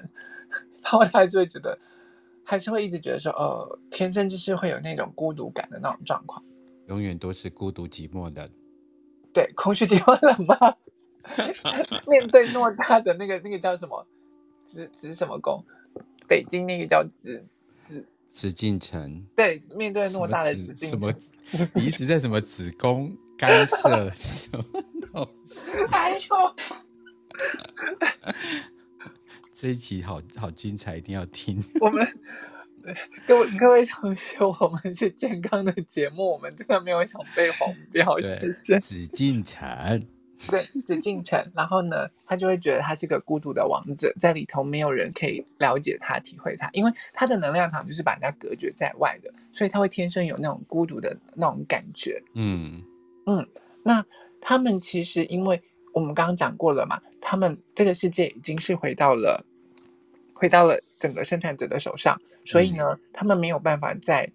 然后他还是会觉得。还是会一直觉得说，呃，天生就是会有那种孤独感的那种状况，永远都是孤独寂寞的。对，空虚寂寞冷吗？面对偌大的那个那个叫什么紫紫什么宫？北京那个叫紫紫紫禁城。对，面对偌大的紫禁城，什么？你一直在什么子宫干涉 什么东西？哎呦！这一集好好精彩，一定要听。我们 各位各位同学，我们是健康的节目，我们真的没有想被 黄标，谢谢。紫禁城，对，紫禁城。然后呢，他就会觉得他是个孤独的王者，在里头没有人可以了解他、体会他，因为他的能量场就是把人家隔绝在外的，所以他会天生有那种孤独的那种感觉。嗯嗯，那他们其实因为我们刚刚讲过了嘛，他们这个世界已经是回到了。回到了整个生产者的手上，所以呢，嗯、他们没有办法在，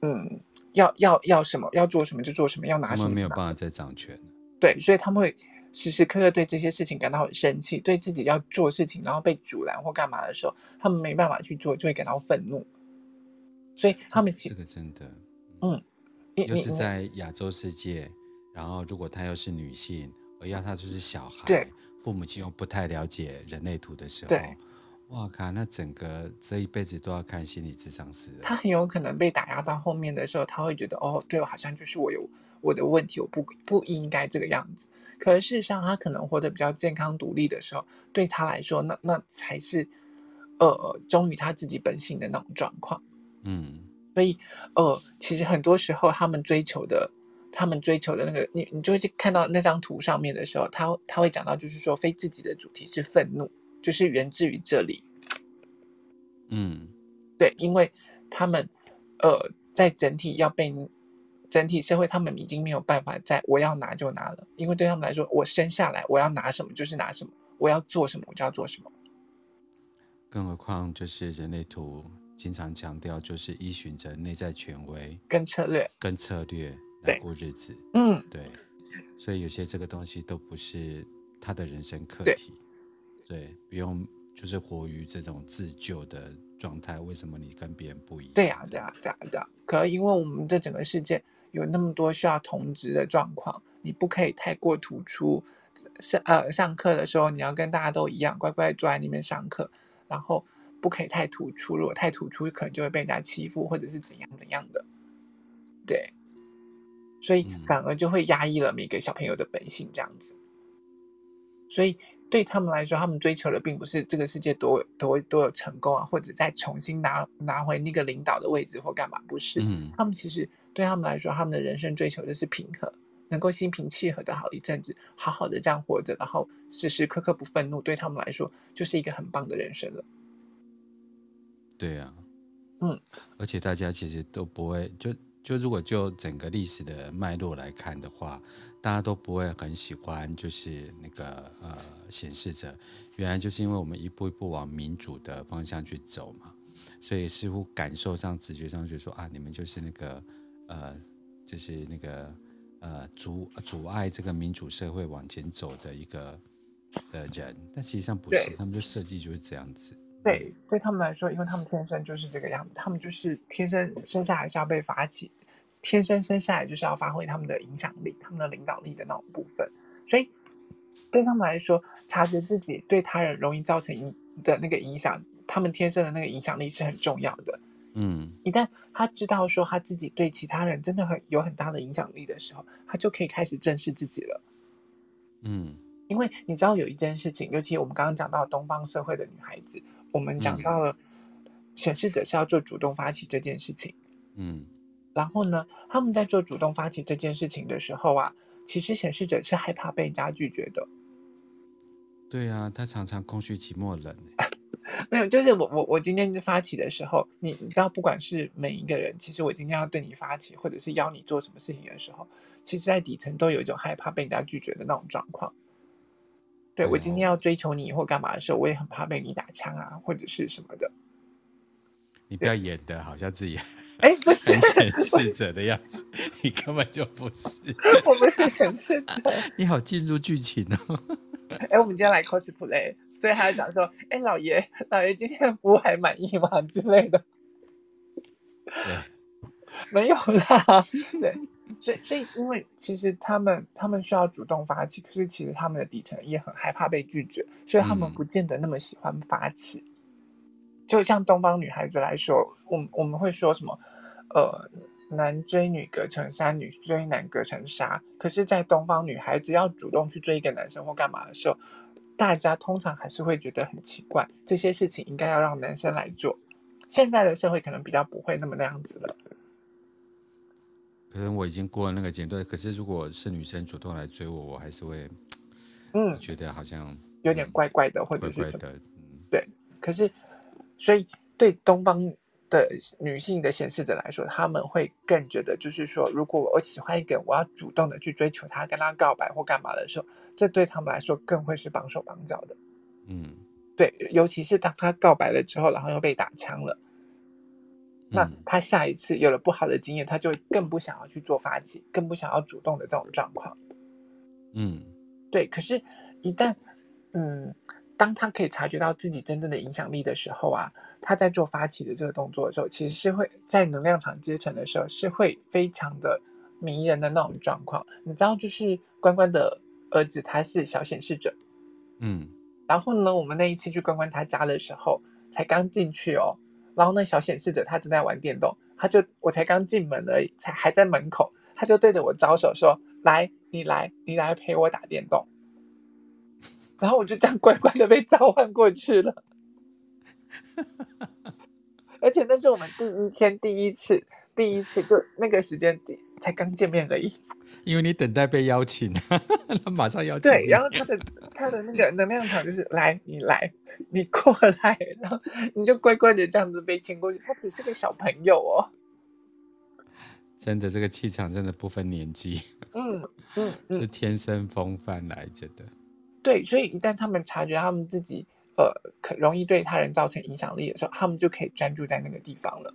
嗯，要要要什么，要做什么就做什么，要拿什么，他们没有办法再掌权。对，所以他们会时时刻刻对这些事情感到很生气，对自己要做事情然后被阻拦或干嘛的时候，他们没办法去做，就会感到愤怒。所以他们其实这个真的，嗯，又是在亚洲世界，然后如果她又是女性，而要她就是小孩，对，父母亲又不太了解人类图的时候，对。哇靠！那整个这一辈子都要看心理智商师。他很有可能被打压到后面的时候，他会觉得哦，对，好像就是我有我的问题，我不不应该这个样子。可是事实上，他可能活得比较健康独立的时候，对他来说，那那才是呃忠于他自己本性的那种状况。嗯，所以呃，其实很多时候他们追求的，他们追求的那个，你你就会去看到那张图上面的时候，他他会讲到，就是说非自己的主题是愤怒。就是源自于这里，嗯，对，因为他们，呃，在整体要被整体社会，他们已经没有办法在我要拿就拿了，因为对他们来说，我生下来我要拿什么就是拿什么，我要做什么我就要做什么。更何况，就是人类图经常强调，就是依循着内在权威跟策略，跟策略来过日子。嗯，对，所以有些这个东西都不是他的人生课题。对，不用就是活于这种自救的状态。为什么你跟别人不一样？对呀、啊，对呀、啊，对呀、啊，对呀、啊。可因为我们这整个世界有那么多需要同质的状况，你不可以太过突出。上呃上课的时候，你要跟大家都一样，乖乖坐在那边上课，然后不可以太突出。如果太突出，可能就会被人家欺负，或者是怎样怎样的。对，所以反而就会压抑了每个小朋友的本性，这样子。所以。对他们来说，他们追求的并不是这个世界多多多有成功啊，或者再重新拿拿回那个领导的位置或干嘛，不是。嗯，他们其实对他们来说，他们的人生追求的是平和，能够心平气和的好一阵子，好好的这样活着，然后时时刻刻不愤怒，对他们来说就是一个很棒的人生了。对啊，嗯，而且大家其实都不会就。就如果就整个历史的脉络来看的话，大家都不会很喜欢，就是那个呃显示者，原来就是因为我们一步一步往民主的方向去走嘛，所以似乎感受上、直觉上就说啊，你们就是那个呃，就是那个呃阻阻碍这个民主社会往前走的一个的人，但实际上不是，他们就设计就是这样子。对，对他们来说，因为他们天生就是这个样子，他们就是天生生下来是要被发起，天生生下来就是要发挥他们的影响力、他们的领导力的那种部分。所以对他们来说，察觉自己对他人容易造成影的那个影响，他们天生的那个影响力是很重要的。嗯，一旦他知道说他自己对其他人真的很有很大的影响力的时候，他就可以开始正视自己了。嗯，因为你知道有一件事情，尤其我们刚刚讲到东方社会的女孩子。我们讲到了显示者是要做主动发起这件事情，嗯，然后呢，他们在做主动发起这件事情的时候啊，其实显示者是害怕被人家拒绝的。对啊，他常常空虚寂寞冷。没有，就是我我我今天发起的时候，你你知道，不管是每一个人，其实我今天要对你发起，或者是邀你做什么事情的时候，其实在底层都有一种害怕被人家拒绝的那种状况。对，我今天要追求你或干嘛的时候，我也很怕被你打枪啊，或者是什么的。你不要演的好像自己哎，不是显示者的样子，你根本就不是。我不是显示者。你好，进入剧情哦。哎，我们今天来 cosplay，所以还要讲说，哎，老爷，老爷今天服务还满意吗？之类的。对，没有啦。对，所以所以，因为其实他们他们需要主动发起，可是其实他们的底层也很害怕被拒绝，所以他们不见得那么喜欢发起。嗯就像东方女孩子来说，我我们会说什么？呃，男追女隔层纱，女追男隔层纱。可是，在东方女孩子要主动去追一个男生或干嘛的时候，大家通常还是会觉得很奇怪，这些事情应该要让男生来做。现在的社会可能比较不会那么那样子了。可能我已经过了那个阶段，可是如果是女生主动来追我，我还是会，嗯，觉得好像有点怪怪的，嗯、或者是什么怪怪的，嗯，对。可是。所以，对东方的女性的显示者来说，他们会更觉得，就是说，如果我喜欢一个人，我要主动的去追求他，跟他告白或干嘛的时候，这对他们来说更会是绑手绑脚的。嗯，对，尤其是当他告白了之后，然后又被打枪了，那他下一次有了不好的经验，他就更不想要去做发起，更不想要主动的这种状况。嗯，对。可是，一旦，嗯。当他可以察觉到自己真正的影响力的时候啊，他在做发起的这个动作的时候，其实是会在能量场阶层的时候是会非常的迷人的那种状况。你知道，就是关关的儿子他是小显示者，嗯，然后呢，我们那一期去关关他家的时候，才刚进去哦，然后那小显示者他正在玩电动，他就我才刚进门而已，才还在门口，他就对着我招手说：“来，你来，你来陪我打电动。”然后我就这样乖乖的被召唤过去了，而且那是我们第一天第一次第一次，就那个时间点才刚见面而已。因为你等待被邀请，他 马上邀请。对，然后他的他的那个能量场就是来，你来，你过来，然后你就乖乖的这样子被牵过去。他只是个小朋友哦，真的，这个气场真的不分年纪，嗯嗯，嗯，是天生风范来着的。对，所以一旦他们察觉他们自己呃可容易对他人造成影响力的时候，他们就可以专注在那个地方了。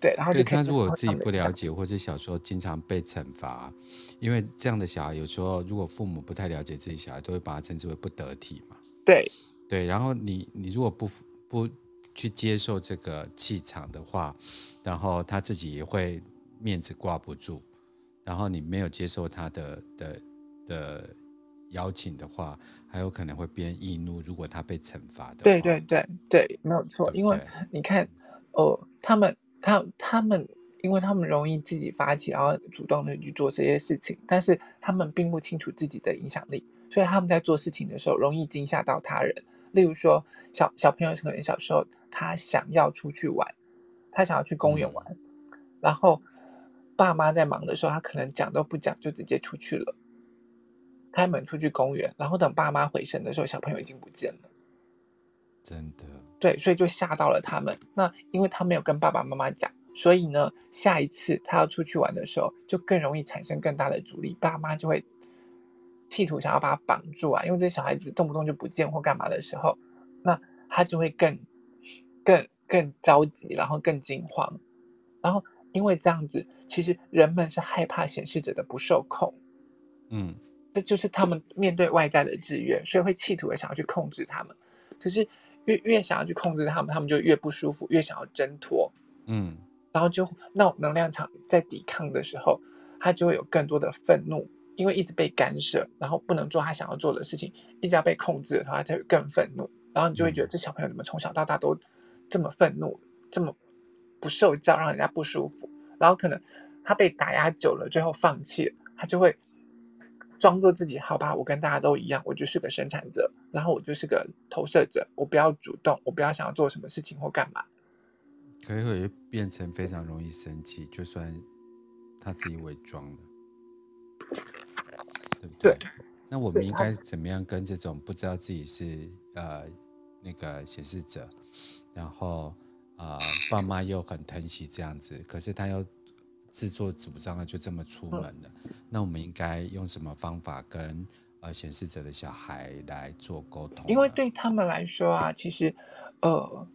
对，然后就可以。他如果自己不了解，或者小时候经常被惩罚，因为这样的小孩有时候如果父母不太了解自己小孩，都会把他称之为不得体嘛。对对，然后你你如果不不去接受这个气场的话，然后他自己也会面子挂不住，然后你没有接受他的的的。邀请的话，还有可能会变易怒。如果他被惩罚的话，对对对对，没有错。因为你看，哦、呃，他们他他们，因为他们容易自己发起，然后主动的去做这些事情，但是他们并不清楚自己的影响力，所以他们在做事情的时候容易惊吓到他人。例如说，小小朋友可能小时候他想要出去玩，他想要去公园玩，嗯、然后爸妈在忙的时候，他可能讲都不讲就直接出去了。开门出去公园，然后等爸妈回神的时候，小朋友已经不见了。真的。对，所以就吓到了他们。那因为他没有跟爸爸妈妈讲，所以呢，下一次他要出去玩的时候，就更容易产生更大的阻力。爸妈就会企图想要把他绑住啊，因为这小孩子动不动就不见或干嘛的时候，那他就会更、更、更着急，然后更惊慌。然后因为这样子，其实人们是害怕显示者的不受控。嗯。这就是他们面对外在的制约，所以会企图的想要去控制他们。可是越越想要去控制他们，他们就越不舒服，越想要挣脱。嗯，然后就那能量场在抵抗的时候，他就会有更多的愤怒，因为一直被干涉，然后不能做他想要做的事情，一直要被控制的话，他就会更愤怒。然后你就会觉得这小朋友怎么从小到大都这么愤怒，这么不受教，让人家不舒服。然后可能他被打压久了，最后放弃了，他就会。装作自己好吧，我跟大家都一样，我就是个生产者，然后我就是个投射者，我不要主动，我不要想要做什么事情或干嘛，可能会变成非常容易生气，就算他自己伪装了，对不对？对。那我们应该怎么样跟这种不知道自己是呃那个显示者，然后呃，爸妈又很疼惜这样子，可是他又自作主张的就这么出门了。嗯、那我们应该用什么方法跟呃显示者的小孩来做沟通？因为对他们来说啊，其实呃。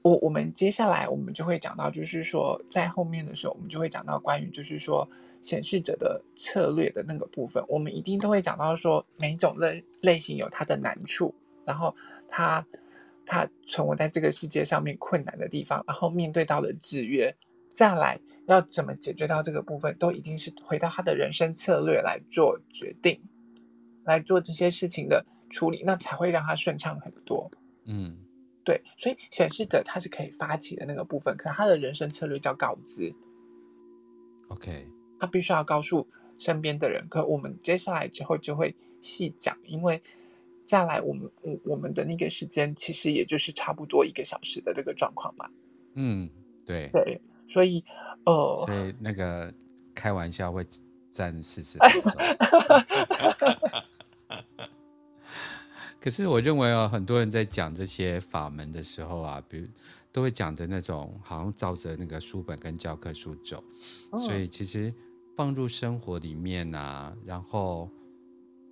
我我们接下来我们就会讲到，就是说在后面的时候，我们就会讲到关于就是说显示者的策略的那个部分，我们一定都会讲到说每种类类型有它的难处，然后他他存活在这个世界上面困难的地方，然后面对到了制约，再来要怎么解决到这个部分，都一定是回到他的人生策略来做决定，来做这些事情的处理，那才会让他顺畅很多。嗯。对，所以显示者他是可以发起的那个部分，可他的人生策略叫告知。OK，他必须要告诉身边的人。可我们接下来之后就会细讲，因为再来我们我我们的那个时间其实也就是差不多一个小时的这个状况嘛。嗯，对对，所以呃，所以那个开玩笑会占四十分钟。可是我认为啊，很多人在讲这些法门的时候啊，比如都会讲的那种，好像照着那个书本跟教科书走，哦、所以其实放入生活里面啊，然后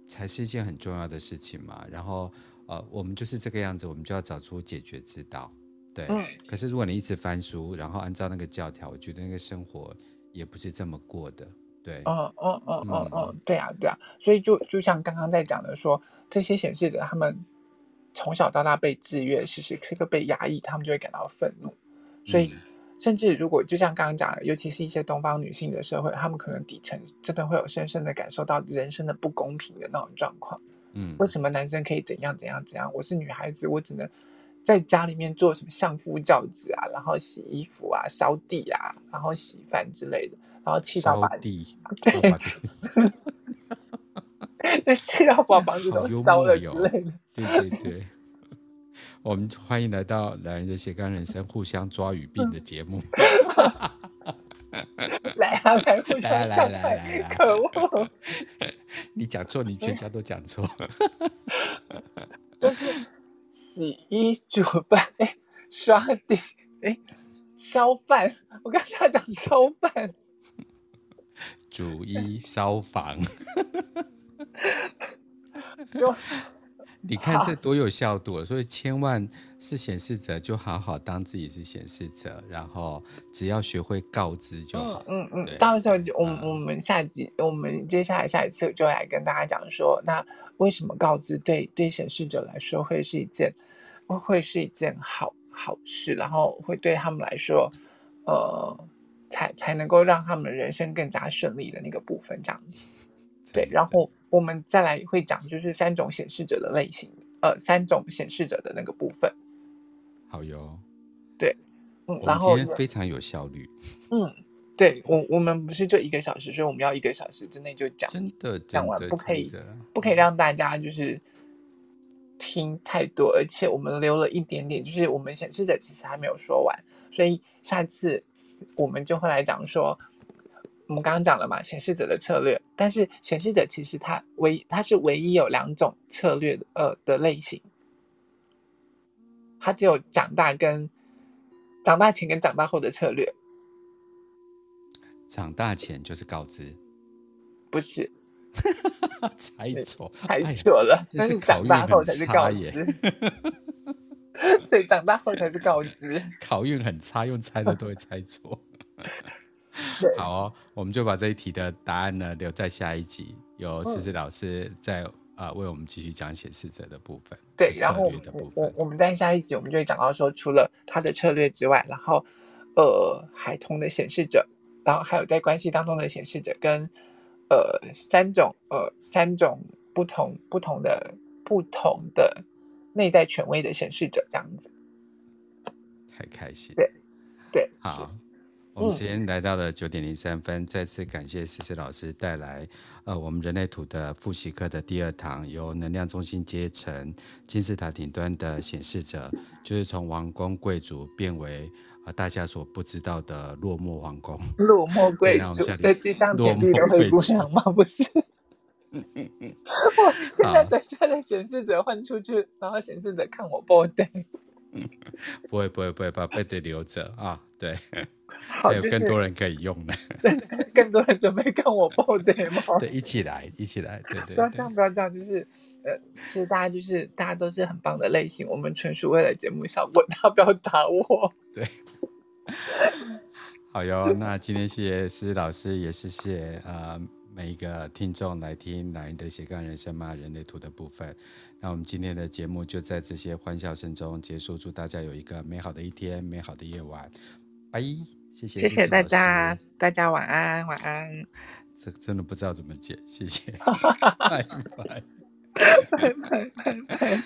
才是一件很重要的事情嘛。然后呃，我们就是这个样子，我们就要找出解决之道。对，嗯、可是如果你一直翻书，然后按照那个教条，我觉得那个生活也不是这么过的。对，哦哦哦哦哦，对啊对啊，所以就就像刚刚在讲的说。这些显示者，他们从小到大被制约，其实是个被压抑，他们就会感到愤怒。所以，甚至如果就像刚刚讲的，尤其是一些东方女性的社会，他们可能底层真的会有深深的感受到人生的不公平的那种状况。嗯，为什么男生可以怎样怎样怎样？我是女孩子，我只能在家里面做什么相夫教子啊，然后洗衣服啊、扫地啊，然后洗饭之类的，然后气到把地对。就 气到把房子都烧了之类的。对对对，我们欢迎来到《男人的斜杠人生》互相抓语病的节目。来啊，来互相来来来来，可恶！你讲错，你全家都讲错。就是洗衣煮饭，哎，刷地，哎，烧饭。我刚才讲烧饭。煮衣烧房。就你看这多有效度，所以千万是显示者就好好当自己是显示者，然后只要学会告知就好。嗯嗯，嗯到时候我我们下集我们接下来下一次就来跟大家讲说，那为什么告知对对显示者来说会是一件会是一件好好事，然后会对他们来说，呃，才才能够让他们的人生更加顺利的那个部分，这样子。对，然后我们再来会讲，就是三种显示者的类型，呃，三种显示者的那个部分。好哟。对，嗯，然后今天非常有效率。嗯，对我我们不是就一个小时，所以我们要一个小时之内就讲，真的讲完，不可以不可以让大家就是听太多，而且我们留了一点点，就是我们显示者其实还没有说完，所以下次我们就会来讲说。我们刚刚讲了嘛，显示者的策略，但是显示者其实他唯他是唯一有两种策略的呃的类型，他只有长大跟长大前跟长大后的策略。长大前就是告知，不是，猜错，猜错了，但是长大后才是告知。对，长大后才是告知。考运很差，用猜的都会猜错。好哦，我们就把这一题的答案呢留在下一集，由思思老师再啊、为我们继续讲显示者的部分。对，然后我我我们在下一集我们就会讲到说，除了他的策略之外，然后呃孩童的显示者，然后还有在关系当中的显示者，跟呃三种呃三种不同不同的不同的内在权威的显示者这样子。太开心。对对，好。我们时间来到了九点零三分，嗯、再次感谢思思老师带来，呃，我们人类图的复习课的第二堂，由能量中心阶层金字塔顶端的显示者，就是从王公贵族变为呃大家所不知道的落寞皇宫。落寞贵族在地上田地的灰姑娘吗？不是。现在的现在的显示者换出去，然后显示者看我 body。不会不会不会把 body 留着啊，对，好 还有更多人可以用呢。更多人准备跟我 body 吗？对，一起来一起来，对对，对。不要这样不要这样，就是呃，其实大家就是大家都是很棒的类型，我们纯属为了节目效果，大家不要打我。对。好哟，那今天谢谢思思老师，也谢谢呃每一个听众来听男人的斜杠人生骂人类图的部分。那我们今天的节目就在这些欢笑声中结束，祝大家有一个美好的一天，美好的夜晚，拜，谢谢，谢谢大家，大家晚安，晚安。这真的不知道怎么解，谢谢，拜拜，拜拜拜拜。